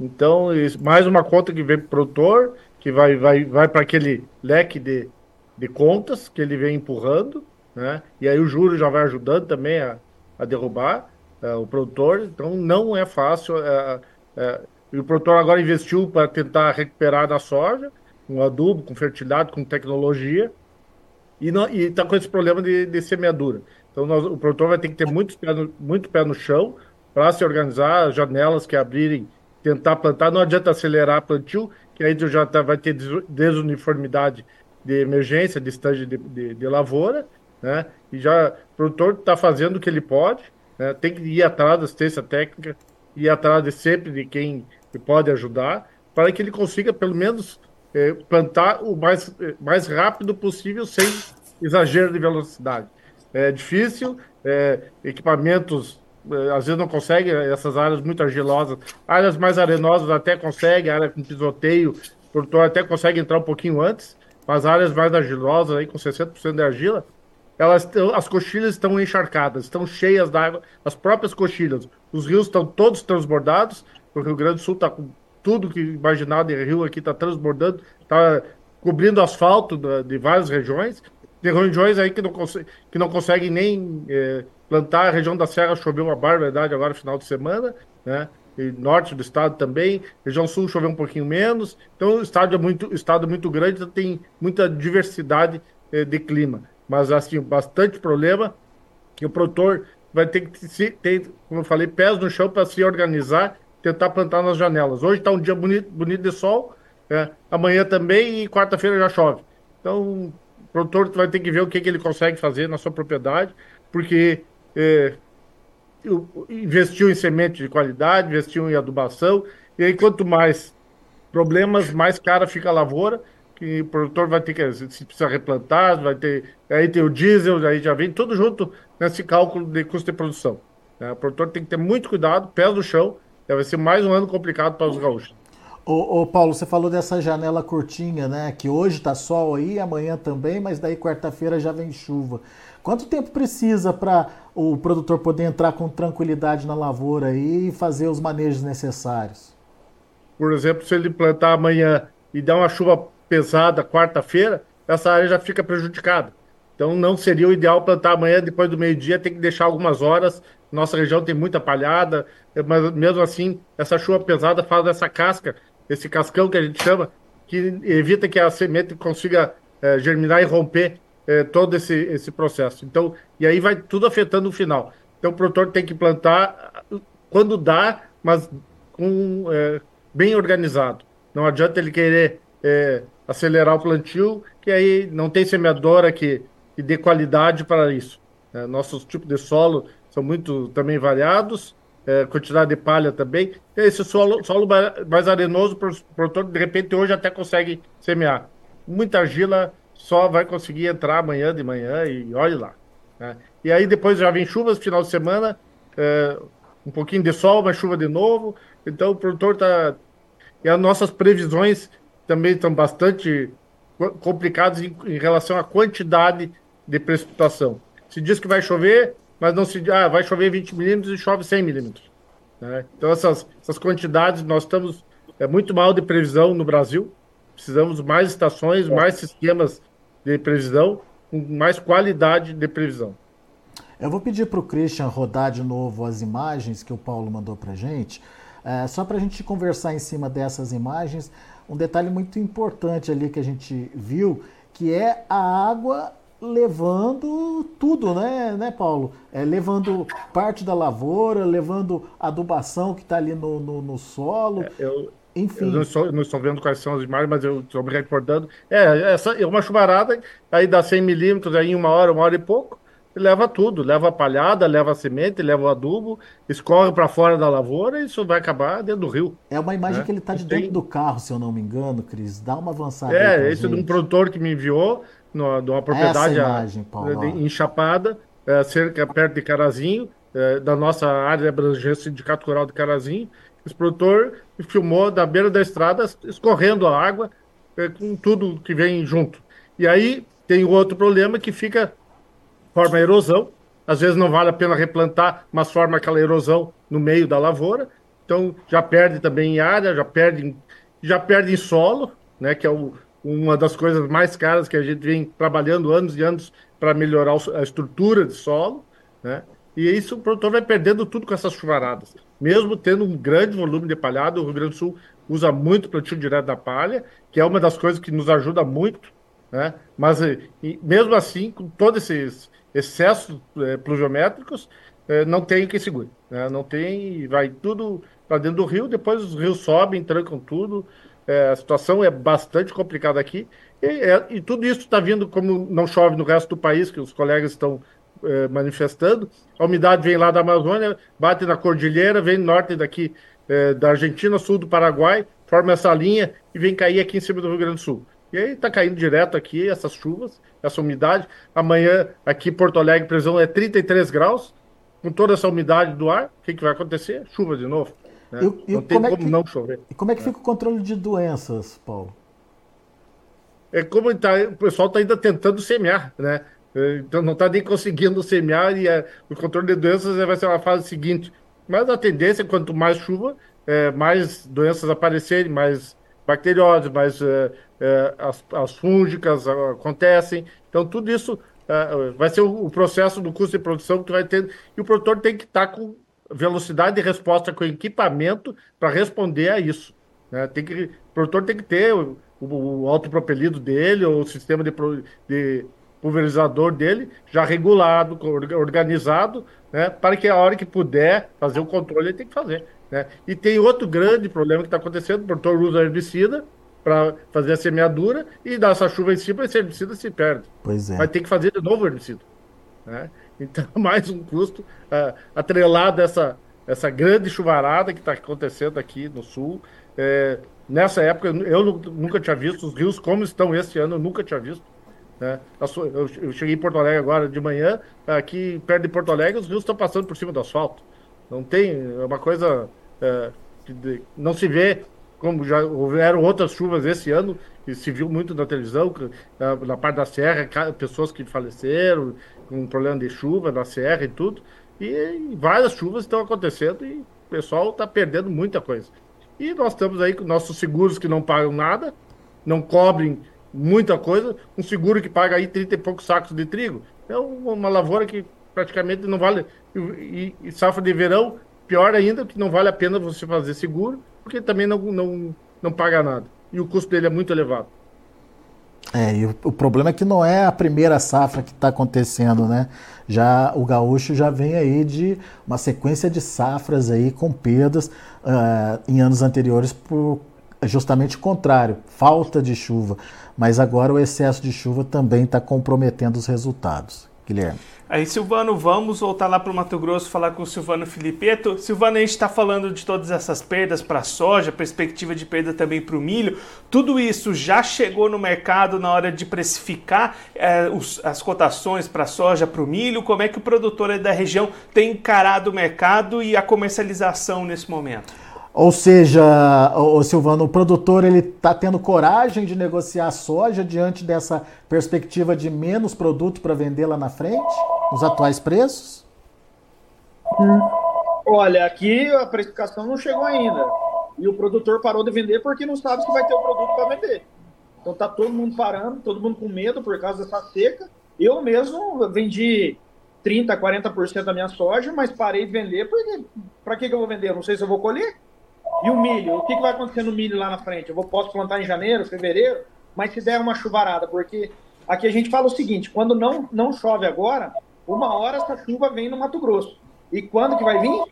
Então, mais uma conta que vem para o produtor, que vai, vai, vai para aquele leque de, de contas que ele vem empurrando, né? E aí o juro já vai ajudando também a, a derrubar uh, o produtor. Então, não é fácil. Uh, uh, e o produtor agora investiu para tentar recuperar na soja, com adubo, com fertilidade, com tecnologia e está com esse problema de, de semeadura. Então nós, o produtor vai ter que ter muito pé no, muito pé no chão para se organizar, janelas que abrirem, tentar plantar. Não adianta acelerar plantio, que aí já tá, vai ter desuniformidade de emergência, de estágio de, de, de, lavoura, né? E já o produtor está fazendo o que ele pode, né? tem que ir atrás da assistência técnica, ir atrás de sempre de quem pode ajudar, para que ele consiga pelo menos é, plantar o mais, mais rápido possível, sem exagero de velocidade. É difícil, é, equipamentos é, às vezes não conseguem, essas áreas muito argilosas, áreas mais arenosas até consegue, área com pisoteio, o produtor até consegue entrar um pouquinho antes, mas áreas mais argilosas, aí, com 60% de argila, elas as coxilhas estão encharcadas, estão cheias d'água, as próprias coxilhas. Os rios estão todos transbordados, o Rio Grande do Sul está com tudo que imaginar de rio aqui está transbordando, está cobrindo asfalto de, de, várias regiões. Tem regiões aí que não, que não conseguem nem é, plantar. A região da Serra choveu uma barbaridade agora, final de semana, né? E norte do estado também. Região sul choveu um pouquinho menos. Então, o estado é muito, estado é muito grande, então tem muita diversidade é, de clima. Mas, assim, bastante problema que o produtor vai ter que ter, como eu falei, pés no chão para se organizar tentar plantar nas janelas. Hoje está um dia bonito, bonito de sol, é, amanhã também e quarta-feira já chove. Então, o produtor vai ter que ver o que, que ele consegue fazer na sua propriedade, porque é, investiu em semente de qualidade, investiu em adubação, e aí quanto mais problemas, mais cara fica a lavoura, que o produtor vai ter que, se precisa replantar, vai ter, aí tem o diesel, aí já vem tudo junto nesse cálculo de custo de produção. Né? O produtor tem que ter muito cuidado, pés no chão, vai ser mais um ano complicado para os gaúchos. Ô, ô, Paulo, você falou dessa janela curtinha, né? Que hoje tá sol aí, amanhã também, mas daí quarta-feira já vem chuva. Quanto tempo precisa para o produtor poder entrar com tranquilidade na lavoura aí e fazer os manejos necessários? Por exemplo, se ele plantar amanhã e dar uma chuva pesada quarta-feira, essa área já fica prejudicada. Então não seria o ideal plantar amanhã depois do meio-dia, tem que deixar algumas horas. Nossa região tem muita palhada, mas mesmo assim, essa chuva pesada faz essa casca, esse cascão que a gente chama, que evita que a semente consiga é, germinar e romper é, todo esse, esse processo. Então, e aí vai tudo afetando o final. Então o produtor tem que plantar quando dá, mas com, é, bem organizado. Não adianta ele querer acelerar o plantio, que aí não tem semeadora que, que dê qualidade para isso. É, nossos tipos de solo são muito também variados, é, quantidade de palha também. Esse solo, solo mais arenoso, o produtor, de repente, hoje até consegue semear. Muita argila só vai conseguir entrar amanhã de manhã e olhe lá. Né? E aí depois já vem chuvas, final de semana, é, um pouquinho de sol, mas chuva de novo. Então o produtor está. E as nossas previsões também estão bastante complicadas em, em relação à quantidade de precipitação. Se diz que vai chover, mas não se ah, vai chover 20 milímetros e chove 100 milímetros. Né? Então, essas, essas quantidades, nós estamos é, muito mal de previsão no Brasil. Precisamos mais estações, mais sistemas de previsão, com mais qualidade de previsão. Eu vou pedir para o Christian rodar de novo as imagens que o Paulo mandou para gente, é, só para a gente conversar em cima dessas imagens. Um detalhe muito importante ali que a gente viu, que é a água levando tudo, né, né Paulo? É, levando parte da lavoura, levando adubação que está ali no, no, no solo. É, eu, Enfim. Eu não estou, não estou vendo quais são as imagens, mas eu estou me recordando. É, essa é uma chuvarada, aí dá 100 milímetros aí em uma hora, uma hora e pouco, e leva tudo. Leva a palhada, leva a semente, leva o adubo, escorre para fora da lavoura e isso vai acabar dentro do rio. É uma imagem né? que ele está de dentro do carro, se eu não me engano, Cris. Dá uma avançada. É, esse é de um produtor que me enviou no, de uma propriedade imagem, Paulo, enchapada, é, cerca perto de Carazinho, é, da nossa área de abrangência Sindicato Rural de Carazinho. Esse produtor filmou da beira da estrada, escorrendo a água, é, com tudo que vem junto. E aí tem outro problema que fica, forma erosão, às vezes não vale a pena replantar, mas forma aquela erosão no meio da lavoura, então já perde também em área, já perde, já perde em solo, né, que é o, uma das coisas mais caras que a gente vem trabalhando anos e anos para melhorar a estrutura de solo, né? E isso o produtor vai perdendo tudo com essas chuvaradas. Mesmo tendo um grande volume de palhada, o Rio Grande do Sul usa muito plantio direto da palha, que é uma das coisas que nos ajuda muito, né? Mas e, mesmo assim, com todos esses excessos é, pluviométricos, é, não tem quem segure. Né? Não tem, vai tudo para dentro do rio, depois os rios sobem, trancam tudo, é, a situação é bastante complicada aqui. E, é, e tudo isso está vindo, como não chove no resto do país, que os colegas estão é, manifestando. A umidade vem lá da Amazônia, bate na cordilheira, vem norte daqui é, da Argentina, sul do Paraguai, forma essa linha e vem cair aqui em cima do Rio Grande do Sul. E aí está caindo direto aqui essas chuvas, essa umidade. Amanhã, aqui em Porto Alegre, previsão é 33 graus. Com toda essa umidade do ar, o que, que vai acontecer? Chuva de novo. Né? E, não tem como, é que, não chover. E como é que fica o controle de doenças, Paulo? É como tá, o pessoal está ainda tentando semear, né? É, então não está nem conseguindo semear e é, o controle de doenças vai ser uma fase seguinte. Mas a tendência, quanto mais chuva, é, mais doenças aparecerem, mais bacterioses, mais é, é, as, as fúngicas acontecem. Então tudo isso é, vai ser o, o, processo do custo de produção que vai ter. E o produtor tem que estar tá com velocidade de resposta com equipamento para responder a isso. Né? Tem que, o produtor tem que ter o, o, o autopropelido dele, ou o sistema de, de pulverizador dele já regulado, organizado, né? para que a hora que puder fazer o controle, ele tem que fazer. Né? E tem outro grande problema que está acontecendo, o produtor usa herbicida para fazer a semeadura e dá essa chuva em cima, esse herbicida se perde. Pois é. Vai ter que fazer de novo o herbicida. Né? Então, mais um custo uh, atrelado a essa, essa grande chuvarada que está acontecendo aqui no sul. É, nessa época, eu nunca tinha visto os rios como estão esse ano, eu nunca tinha visto. Né? Eu cheguei em Porto Alegre agora de manhã, aqui perto de Porto Alegre, os rios estão passando por cima do asfalto. Não tem, é uma coisa é, que não se vê como já houveram outras chuvas esse ano, e se viu muito na televisão, na parte da serra, pessoas que faleceram, com problema de chuva na serra e tudo. E várias chuvas estão acontecendo e o pessoal está perdendo muita coisa. E nós estamos aí com nossos seguros que não pagam nada, não cobrem muita coisa. Um seguro que paga aí 30 e poucos sacos de trigo. É uma lavoura que praticamente não vale. E, e safra de verão, pior ainda, que não vale a pena você fazer seguro, porque também não, não, não paga nada. E o custo dele é muito elevado. É, e o, o, problema é que não é a primeira safra que está acontecendo, né? Já o gaúcho já vem aí de uma sequência de safras aí com perdas uh, em anos anteriores por justamente o contrário, falta de chuva. Mas agora o excesso de chuva também está comprometendo os resultados. Guilherme. Aí, Silvano, vamos voltar lá para o Mato Grosso falar com o Silvano Filipeto. Silvano, a gente está falando de todas essas perdas para a soja, perspectiva de perda também para o milho. Tudo isso já chegou no mercado na hora de precificar é, os, as cotações para a soja, para o milho? Como é que o produtor da região tem encarado o mercado e a comercialização nesse momento? Ou seja, o Silvano, o produtor ele está tendo coragem de negociar soja diante dessa perspectiva de menos produto para vender lá na frente, nos atuais preços? Olha, aqui a precificação não chegou ainda. E o produtor parou de vender porque não sabe se vai ter o produto para vender. Então tá todo mundo parando, todo mundo com medo por causa dessa seca. Eu mesmo vendi 30%, 40% da minha soja, mas parei de vender, porque para que, que eu vou vender? Eu não sei se eu vou colher. E o milho? O que, que vai acontecer no milho lá na frente? Eu vou, posso plantar em janeiro, fevereiro, mas se der uma chuvarada, porque aqui a gente fala o seguinte, quando não, não chove agora, uma hora essa chuva vem no Mato Grosso. E quando que vai vir?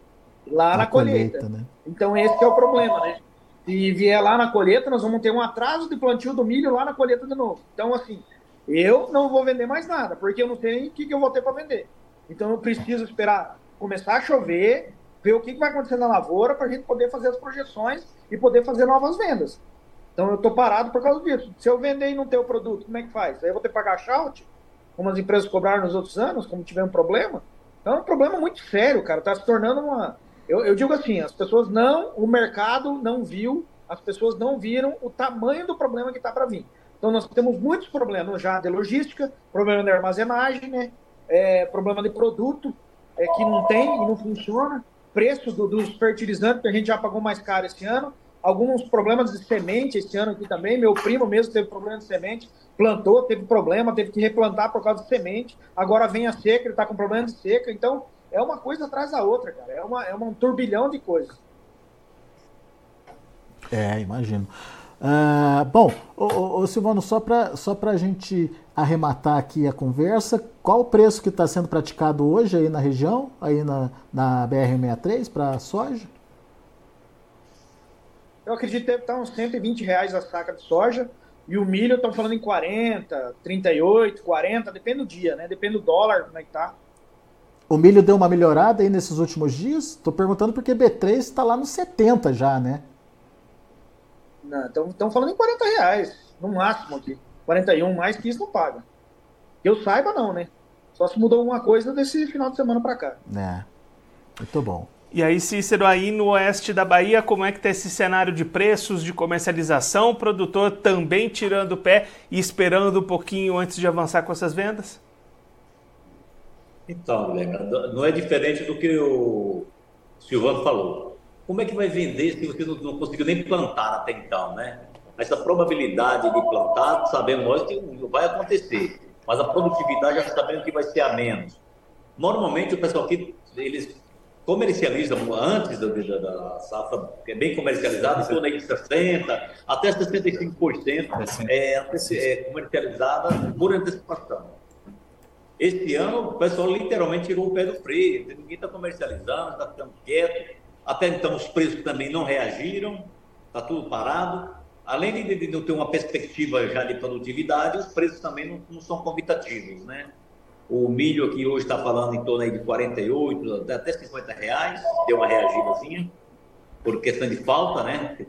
Lá na, na colheita. colheita né? Então esse é o problema, né? Se vier lá na colheita, nós vamos ter um atraso de plantio do milho lá na colheita de novo. Então, assim, eu não vou vender mais nada, porque eu não tenho o que, que eu vou ter para vender. Então eu preciso esperar começar a chover, ver o que, vai acontecer na lavoura para a gente poder fazer as projeções e poder fazer novas vendas. Então eu estou parado por causa disso. Se eu vender e não ter o produto, como é que faz? Aí eu vou ter que pagar shout, como as empresas cobraram nos outros anos, como tiver um problema. Então é um problema muito sério, cara. Está se tornando uma. Eu, eu digo assim, as pessoas não, o mercado não viu, as pessoas não viram o tamanho do problema que está para vir. Então nós temos muitos problemas já de logística, problema de armazenagem, né? É, problema de produto é, que não tem e não funciona, preço do, dos fertilizantes que a gente já pagou mais caro esse ano, alguns problemas de semente esse ano aqui também. Meu primo mesmo teve problema de semente, plantou, teve problema, teve que replantar por causa de semente. Agora vem a seca, ele está com problema de seca. Então é uma coisa atrás da outra, cara. É, uma, é um turbilhão de coisas. É, imagino. Uh, bom, ô, ô, Silvano, só para só a gente arrematar aqui a conversa, qual o preço que está sendo praticado hoje aí na região, aí na, na BR-63 para soja? Eu acredito que deve estar uns 120 reais a saca de soja. E o milho estão falando em 40, 38, 40, depende do dia, né? Depende do dólar, como é que tá. O milho deu uma melhorada aí nesses últimos dias? Estou perguntando porque B3 está lá nos 70 já, né? Estão falando em 40 reais, no máximo aqui. 41, mais que isso não paga. Que eu saiba, não, né? Só se mudou alguma coisa desse final de semana para cá. É. Muito bom. E aí, Cícero, aí no oeste da Bahia, como é que está esse cenário de preços, de comercialização? O produtor também tirando o pé e esperando um pouquinho antes de avançar com essas vendas? Então, não é diferente do que o Silvano falou como é que vai vender se você não, não conseguiu nem plantar até então, né? Essa probabilidade de plantar, sabemos nós que não vai acontecer, mas a produtividade já sabendo que vai ser a menos. Normalmente o pessoal aqui, eles comercializam antes da, da, da safra, que é bem comercializada, em torno de 60% até 65% é, é comercializada por antecipação. Este ano, o pessoal literalmente tirou o pé do freio, ninguém está comercializando, está ficando quieto, até então, os preços também não reagiram, está tudo parado. Além de, não ter uma perspectiva já de produtividade, os preços também não, não são convidativos, né? O milho aqui hoje está falando em torno aí de 48, até 50 reais, deu uma reagidazinha, por questão de falta, né?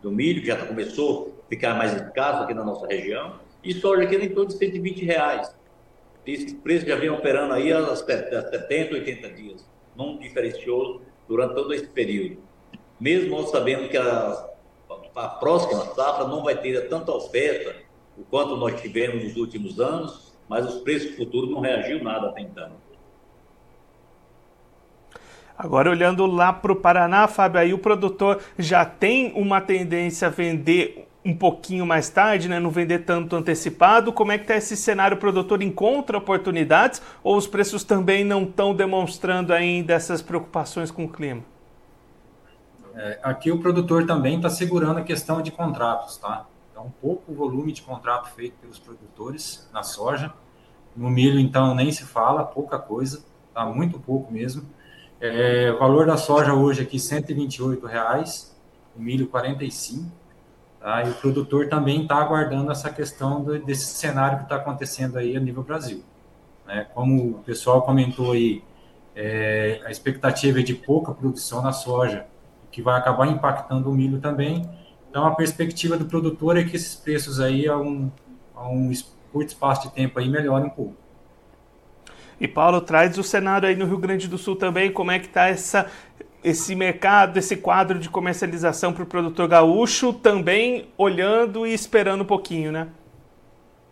Do milho, que já tá, começou a ficar mais escasso aqui na nossa região. E soja aqui em torno de 120 reais. Esse preço já vem operando aí há 70, 80 dias. Não diferenciou durante todo esse período. Mesmo nós sabendo que a, a próxima safra não vai ter tanta oferta quanto nós tivemos nos últimos anos, mas os preços futuros não reagiu nada até então. Agora, olhando lá para o Paraná, Fábio, aí o produtor já tem uma tendência a vender um pouquinho mais tarde, né? não vender tanto antecipado. Como é que está esse cenário? O produtor encontra oportunidades ou os preços também não estão demonstrando ainda essas preocupações com o clima? É, aqui o produtor também está segurando a questão de contratos, tá? Então, pouco volume de contrato feito pelos produtores na soja. No milho, então, nem se fala, pouca coisa, tá? Muito pouco mesmo. É, valor da soja hoje aqui, 128 reais, o milho 45 Tá? E o produtor também está aguardando essa questão do, desse cenário que está acontecendo aí a nível Brasil. Né? Como o pessoal comentou aí, é, a expectativa é de pouca produção na soja, que vai acabar impactando o milho também. Então, a perspectiva do produtor é que esses preços aí, a um, a um curto espaço de tempo aí, melhorem um pouco. E Paulo, traz o cenário aí no Rio Grande do Sul também, como é que está essa esse mercado, esse quadro de comercialização para o produtor gaúcho também olhando e esperando um pouquinho, né?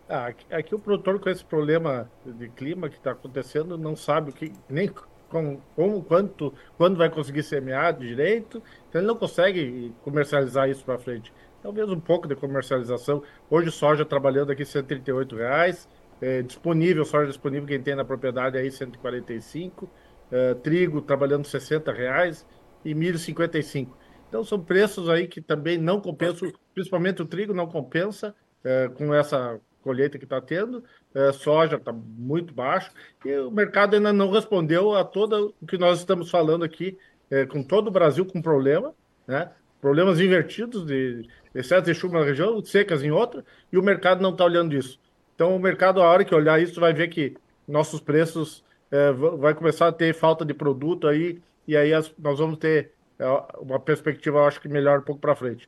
Ah, aqui, aqui, o produtor com esse problema de clima que está acontecendo não sabe o que nem com, como quanto quando vai conseguir semear direito, então ele não consegue comercializar isso para frente. Talvez um pouco de comercialização. Hoje soja trabalhando aqui 138 reais, é, disponível, soja disponível, quem tem na propriedade aí 145, é, trigo trabalhando 60 reais e milho 55. Então são preços aí que também não compensam, principalmente o trigo não compensa é, com essa colheita que está tendo, é, soja está muito baixo, e o mercado ainda não respondeu a todo o que nós estamos falando aqui, é, com todo o Brasil com problema, né? problemas invertidos de excesso de chuva na região, secas em outra, e o mercado não está olhando isso. Então o mercado, a hora que olhar isso, vai ver que nossos preços é, vai começar a ter falta de produto aí, e aí as, nós vamos ter é, uma perspectiva, acho que melhor um pouco para frente.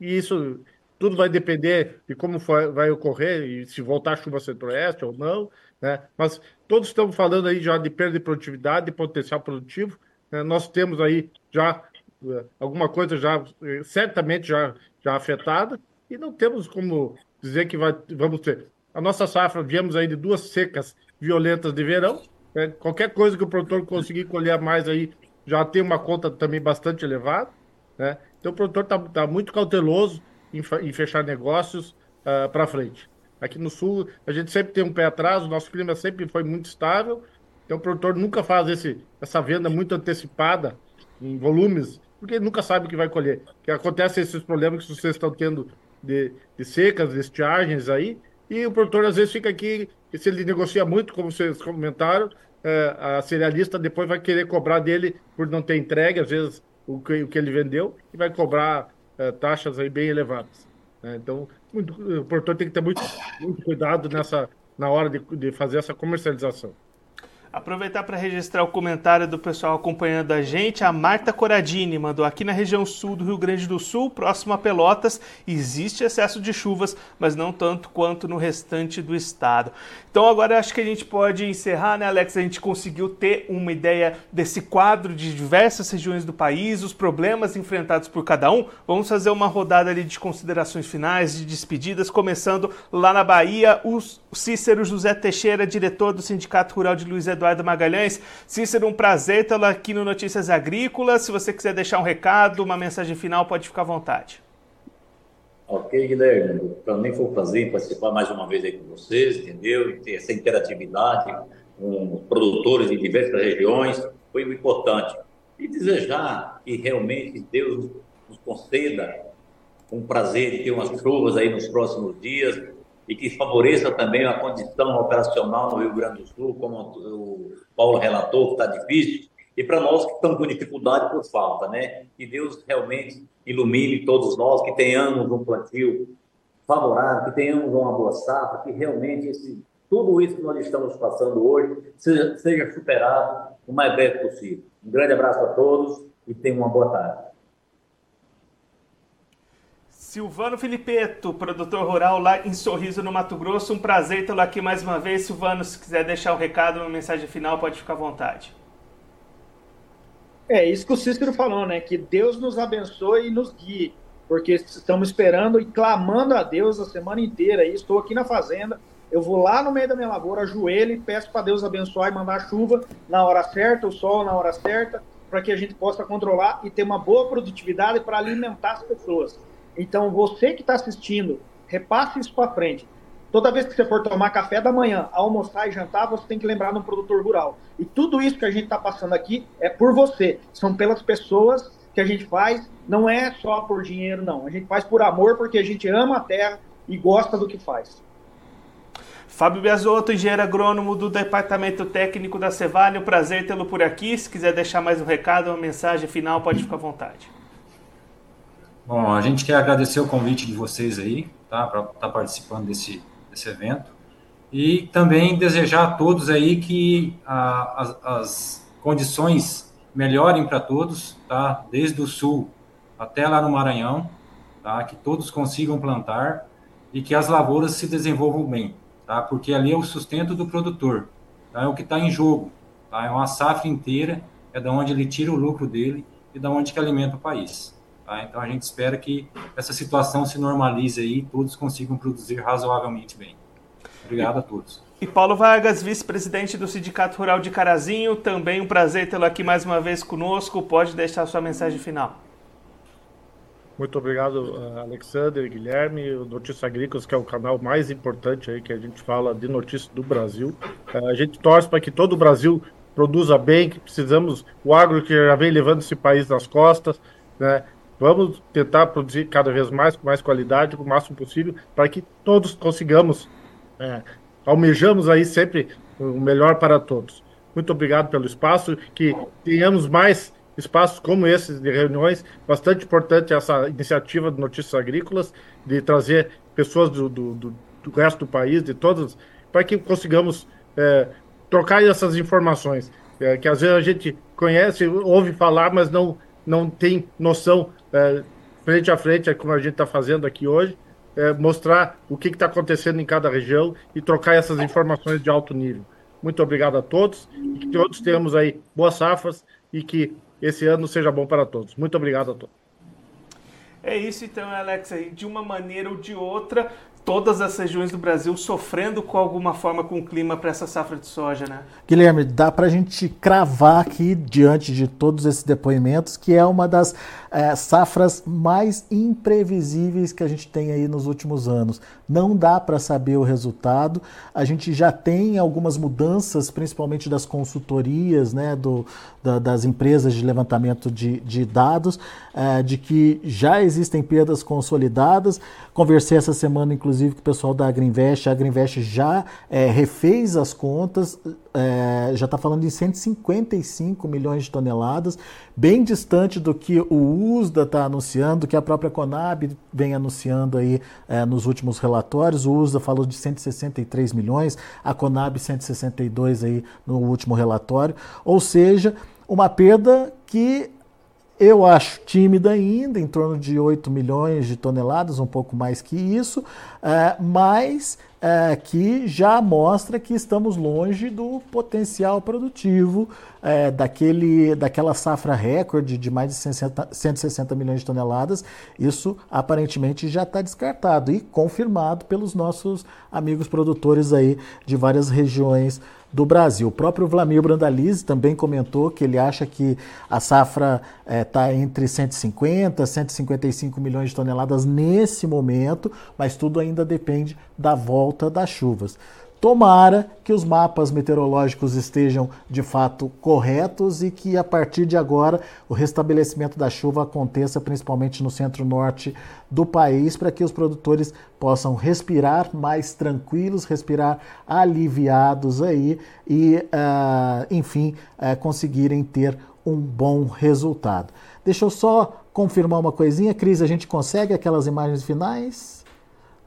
E isso tudo vai depender de como vai ocorrer e se voltar chuva centro-oeste ou não, né? Mas todos estamos falando aí já de perda de produtividade, de potencial produtivo. Né? Nós temos aí já eh, alguma coisa já eh, certamente já, já afetada e não temos como dizer que vai, vamos ter. A nossa safra, viemos aí de duas secas violentas de verão. Né? Qualquer coisa que o produtor conseguir colher mais aí já tem uma conta também bastante elevada. Né? Então o produtor está tá muito cauteloso em, fechar negócios uh, ah, para frente. Aqui no sul, a gente sempre tem um pé atrás, o nosso clima sempre foi muito estável, então o produtor nunca faz esse, essa venda muito antecipada em volumes, porque ele nunca sabe o que vai colher. Que acontece esses problemas que vocês estão tendo de, de secas, de estiagens aí, e o produtor às vezes fica aqui, se ele negocia muito, como vocês comentaram, é, a cerealista depois vai querer cobrar dele por não ter entregue, às vezes, o que, o que ele vendeu, e vai cobrar é, taxas aí bem elevadas. Né? Então, muito, o produtor tem que ter muito, muito cuidado nessa, na hora de, de fazer essa comercialização. Aproveitar para registrar o comentário do pessoal acompanhando a gente. A Marta Coradini mandou aqui na região sul do Rio Grande do Sul, próximo a Pelotas, existe excesso de chuvas, mas não tanto quanto no restante do estado. Então agora acho que a gente pode encerrar, né, Alex? A gente conseguiu ter uma ideia desse quadro de diversas regiões do país, os problemas enfrentados por cada um. Vamos fazer uma rodada ali de considerações finais, de despedidas, começando lá na Bahia, o Cícero José Teixeira, diretor do Sindicato Rural de Luiz Eduardo Eduardo Magalhães. Cícero, um prazer tê-lo aqui no Notícias Agrícolas. Se você quiser deixar um recado, uma mensagem final, pode ficar à vontade. Ok, Guilherme. Para mim foi um prazer participar mais uma vez aí com vocês, entendeu? E ter essa interatividade com produtores de diversas regiões foi importante. E desejar que realmente Deus nos conceda um prazer de ter umas chuvas aí nos próximos dias, e que favoreça também a condição operacional no Rio Grande do Sul, como o Paulo relatou, que está difícil, e para nós que estamos com dificuldade por falta, né? Que Deus realmente ilumine todos nós, que tenhamos um plantio favorável, que tenhamos uma boa safra, que realmente esse, tudo isso que nós estamos passando hoje seja, seja superado o mais breve possível. Um grande abraço a todos e tenham uma boa tarde. Silvano Filipeto, produtor rural lá em Sorriso, no Mato Grosso. Um prazer tê-lo aqui mais uma vez. Silvano, se quiser deixar um recado, uma mensagem final, pode ficar à vontade. É isso que o Cícero falou, né? Que Deus nos abençoe e nos guie, porque estamos esperando e clamando a Deus a semana inteira. E estou aqui na fazenda, eu vou lá no meio da minha lavoura, ajoelho e peço para Deus abençoar e mandar chuva na hora certa, o sol na hora certa, para que a gente possa controlar e ter uma boa produtividade para alimentar as pessoas. Então, você que está assistindo, repasse isso para frente. Toda vez que você for tomar café da manhã, almoçar e jantar, você tem que lembrar de um produtor rural. E tudo isso que a gente está passando aqui é por você. São pelas pessoas que a gente faz. Não é só por dinheiro, não. A gente faz por amor, porque a gente ama a terra e gosta do que faz. Fábio Biasotto, engenheiro agrônomo do Departamento Técnico da Cevale, um prazer tê-lo por aqui. Se quiser deixar mais um recado, uma mensagem final, pode ficar à vontade. Bom, a gente quer agradecer o convite de vocês aí, tá, para estar tá participando desse, desse evento. E também desejar a todos aí que a, as, as condições melhorem para todos, tá, desde o sul até lá no Maranhão, tá, que todos consigam plantar e que as lavouras se desenvolvam bem, tá, porque ali é o sustento do produtor, tá, é o que está em jogo, tá, é uma safra inteira, é da onde ele tira o lucro dele e da onde que alimenta o país. Tá? Então a gente espera que essa situação se normalize aí e todos consigam produzir razoavelmente bem. Obrigado a todos. E Paulo Vargas, vice-presidente do Sindicato Rural de Carazinho, também um prazer tê-lo aqui mais uma vez conosco. Pode deixar sua mensagem final. Muito obrigado, Alexander, Guilherme, o Notícias Agrícolas, que é o canal mais importante aí que a gente fala de notícias do Brasil. A gente torce para que todo o Brasil produza bem, que precisamos, o agro que já vem levando esse país nas costas, né? Vamos tentar produzir cada vez mais, com mais qualidade, o máximo possível, para que todos consigamos, é, almejamos aí sempre o melhor para todos. Muito obrigado pelo espaço, que tenhamos mais espaços como esses de reuniões. Bastante importante essa iniciativa de Notícias Agrícolas, de trazer pessoas do, do, do, do resto do país, de todas, para que consigamos é, trocar essas informações, é, que às vezes a gente conhece, ouve falar, mas não, não tem noção é, frente a frente, é como a gente está fazendo aqui hoje, é, mostrar o que está acontecendo em cada região e trocar essas informações de alto nível. Muito obrigado a todos e que todos tenhamos aí boas safras e que esse ano seja bom para todos. Muito obrigado a todos. É isso então, Alex. De uma maneira ou de outra, todas as regiões do Brasil sofrendo com alguma forma com o clima para essa safra de soja, né? Guilherme, dá para a gente cravar aqui, diante de todos esses depoimentos, que é uma das é, safras mais imprevisíveis que a gente tem aí nos últimos anos. Não dá para saber o resultado. A gente já tem algumas mudanças, principalmente das consultorias, né, do, da, das empresas de levantamento de, de dados, é, de que já existem perdas consolidadas. Conversei essa semana, inclusive, com o pessoal da Agriinvest. A Agriinvest já é, refez as contas, é, já está falando em 155 milhões de toneladas, bem distante do que o USDA está anunciando, do que a própria Conab vem anunciando aí é, nos últimos relatórios. O USDA falou de 163 milhões, a Conab 162 aí no último relatório. Ou seja, uma perda que eu acho tímida ainda, em torno de 8 milhões de toneladas, um pouco mais que isso, é, mas é, que já mostra que estamos longe do potencial produtivo é, daquele, daquela safra recorde de mais de 160, 160 milhões de toneladas. Isso aparentemente já está descartado e confirmado pelos nossos amigos produtores aí de várias regiões do Brasil. O próprio Vlamir Brandalize também comentou que ele acha que a safra está é, entre 150 e 155 milhões de toneladas nesse momento, mas tudo ainda depende da volta das chuvas. Tomara que os mapas meteorológicos estejam de fato corretos e que a partir de agora o restabelecimento da chuva aconteça principalmente no centro-norte do país, para que os produtores possam respirar mais tranquilos, respirar aliviados aí e, uh, enfim, uh, conseguirem ter um bom resultado. Deixa eu só confirmar uma coisinha, Cris, a gente consegue aquelas imagens finais?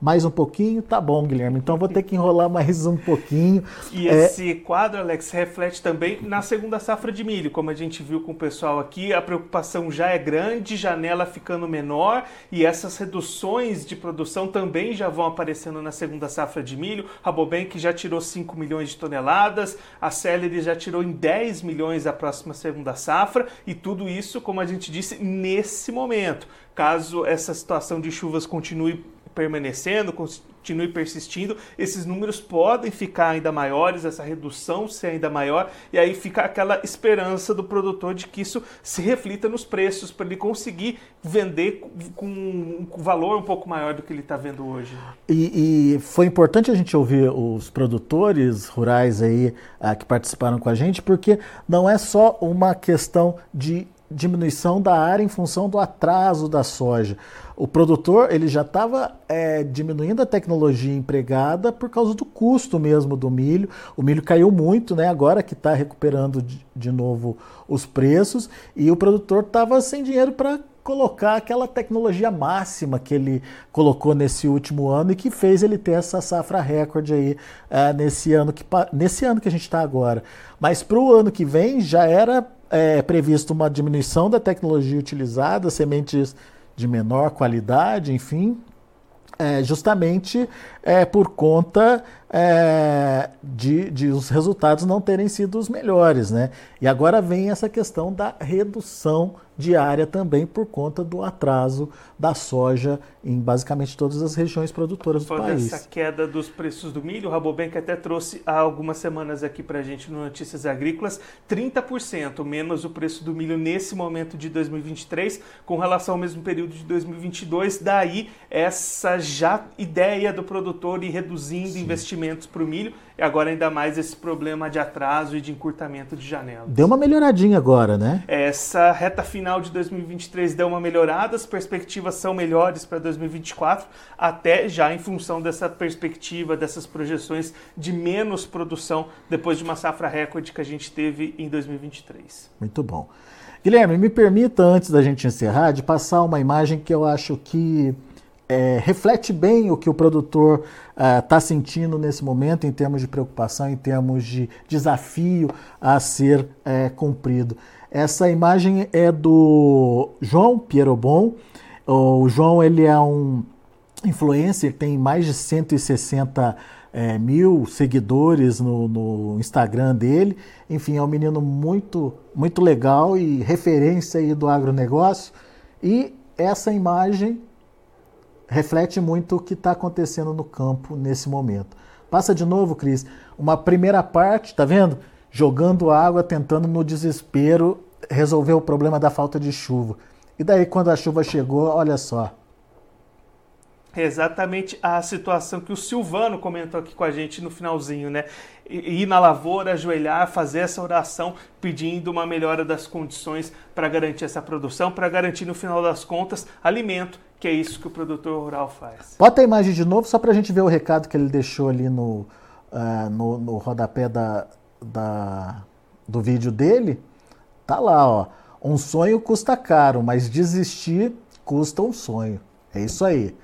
Mais um pouquinho? Tá bom, Guilherme. Então vou ter que enrolar mais um pouquinho. E é... esse quadro, Alex, reflete também na segunda safra de milho. Como a gente viu com o pessoal aqui, a preocupação já é grande, janela ficando menor e essas reduções de produção também já vão aparecendo na segunda safra de milho. A Bobank já tirou 5 milhões de toneladas, a Celery já tirou em 10 milhões a próxima segunda safra e tudo isso, como a gente disse, nesse momento. Caso essa situação de chuvas continue permanecendo, continue persistindo, esses números podem ficar ainda maiores, essa redução ser ainda maior, e aí fica aquela esperança do produtor de que isso se reflita nos preços, para ele conseguir vender com um valor um pouco maior do que ele está vendo hoje. E, e, foi importante a gente ouvir os produtores rurais aí ah, que participaram com a gente, porque não é só uma questão de diminuição da área em função do atraso da soja. O produtor ele já estava é, diminuindo a tecnologia empregada por causa do custo mesmo do milho. O milho caiu muito, né? Agora que está recuperando de, de, novo os preços e o produtor estava sem dinheiro para colocar aquela tecnologia máxima que ele colocou nesse último ano e que fez ele ter essa safra recorde aí é, nesse ano que nesse ano que a gente está agora. Mas para o ano que vem já era é previsto uma diminuição da tecnologia utilizada, sementes de menor qualidade, enfim, é, justamente é, por conta é, de, de, os resultados não terem sido os melhores. Né? E agora vem essa questão da redução diária também por conta do atraso da soja em basicamente todas as regiões produtoras do país. essa queda dos preços do milho, o Rabobank até trouxe há algumas semanas aqui para a gente no Notícias Agrícolas, 30% menos o preço do milho nesse momento de 2023 com relação ao mesmo período de 2022. Daí essa já ideia do produtor ir reduzindo Sim. investimentos para o milho e agora ainda mais esse problema de atraso e de encurtamento de janelas. Deu uma melhoradinha agora, né? Essa reta final de 2023 deu uma melhorada, as perspectivas são melhores para 2024, até já em função dessa perspectiva, dessas projeções de menos produção depois de uma safra recorde que a gente teve em 2023. Muito bom. Guilherme, me permita, antes da gente encerrar, de passar uma imagem que eu acho que é, reflete bem o que o produtor está uh, sentindo nesse momento em termos de preocupação, em termos de desafio a ser é, cumprido. Essa imagem é do João Pierobon. O João ele é um influencer, tem mais de 160 é, mil seguidores no, no, Instagram dele. Enfim, é um menino muito, muito legal e referência aí do agronegócio. E essa imagem reflete muito o que está acontecendo no campo nesse momento. Passa de novo, Cris. Uma primeira parte, tá vendo? Jogando água, tentando no desespero resolver o problema da falta de chuva. E daí, quando a chuva chegou, olha só. Exatamente a situação que o Silvano comentou aqui com a gente no finalzinho, né? Ir na lavoura, ajoelhar, fazer essa oração pedindo uma melhora das condições para garantir essa produção, para garantir no final das contas alimento que é isso que o produtor rural faz. Bota a imagem de novo só para a gente ver o recado que ele deixou ali no, uh, no, no, rodapé da, da, do vídeo dele. Tá lá, ó. Um sonho custa caro, mas desistir custa um sonho. É isso aí.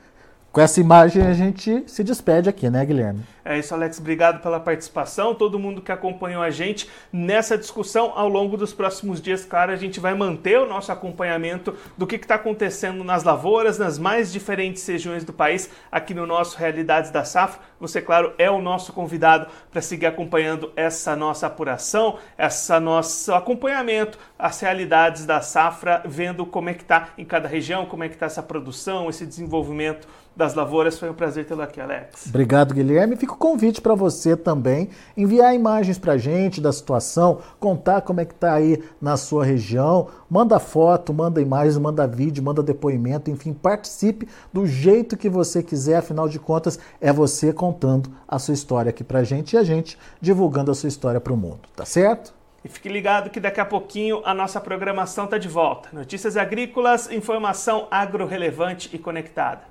Com essa imagem a gente se despede aqui, né, Guilherme? É isso, Alex. Obrigado pela participação. Todo mundo que acompanhou a gente nessa discussão ao longo dos próximos dias. Claro, a gente vai manter o nosso acompanhamento do que está acontecendo nas lavouras, nas mais diferentes regiões do país, aqui no nosso Realidades da Safra. Você, claro, é o nosso convidado para seguir acompanhando essa nossa apuração, essa nosso acompanhamento, as realidades da safra, vendo como é que está em cada região, como é que está essa produção, esse desenvolvimento das lavouras. Foi um prazer tê-lo aqui, Alex. Obrigado, Guilherme. Fica o convite para você também enviar imagens para a gente da situação, contar como é que está aí na sua região. Manda foto, manda imagens, manda vídeo, manda depoimento, enfim, participe do jeito que você quiser. Afinal de contas, é você contando a sua história aqui para a gente e a gente divulgando a sua história para o mundo, tá certo? E fique ligado que daqui a pouquinho a nossa programação está de volta. Notícias agrícolas, informação agro relevante e conectada.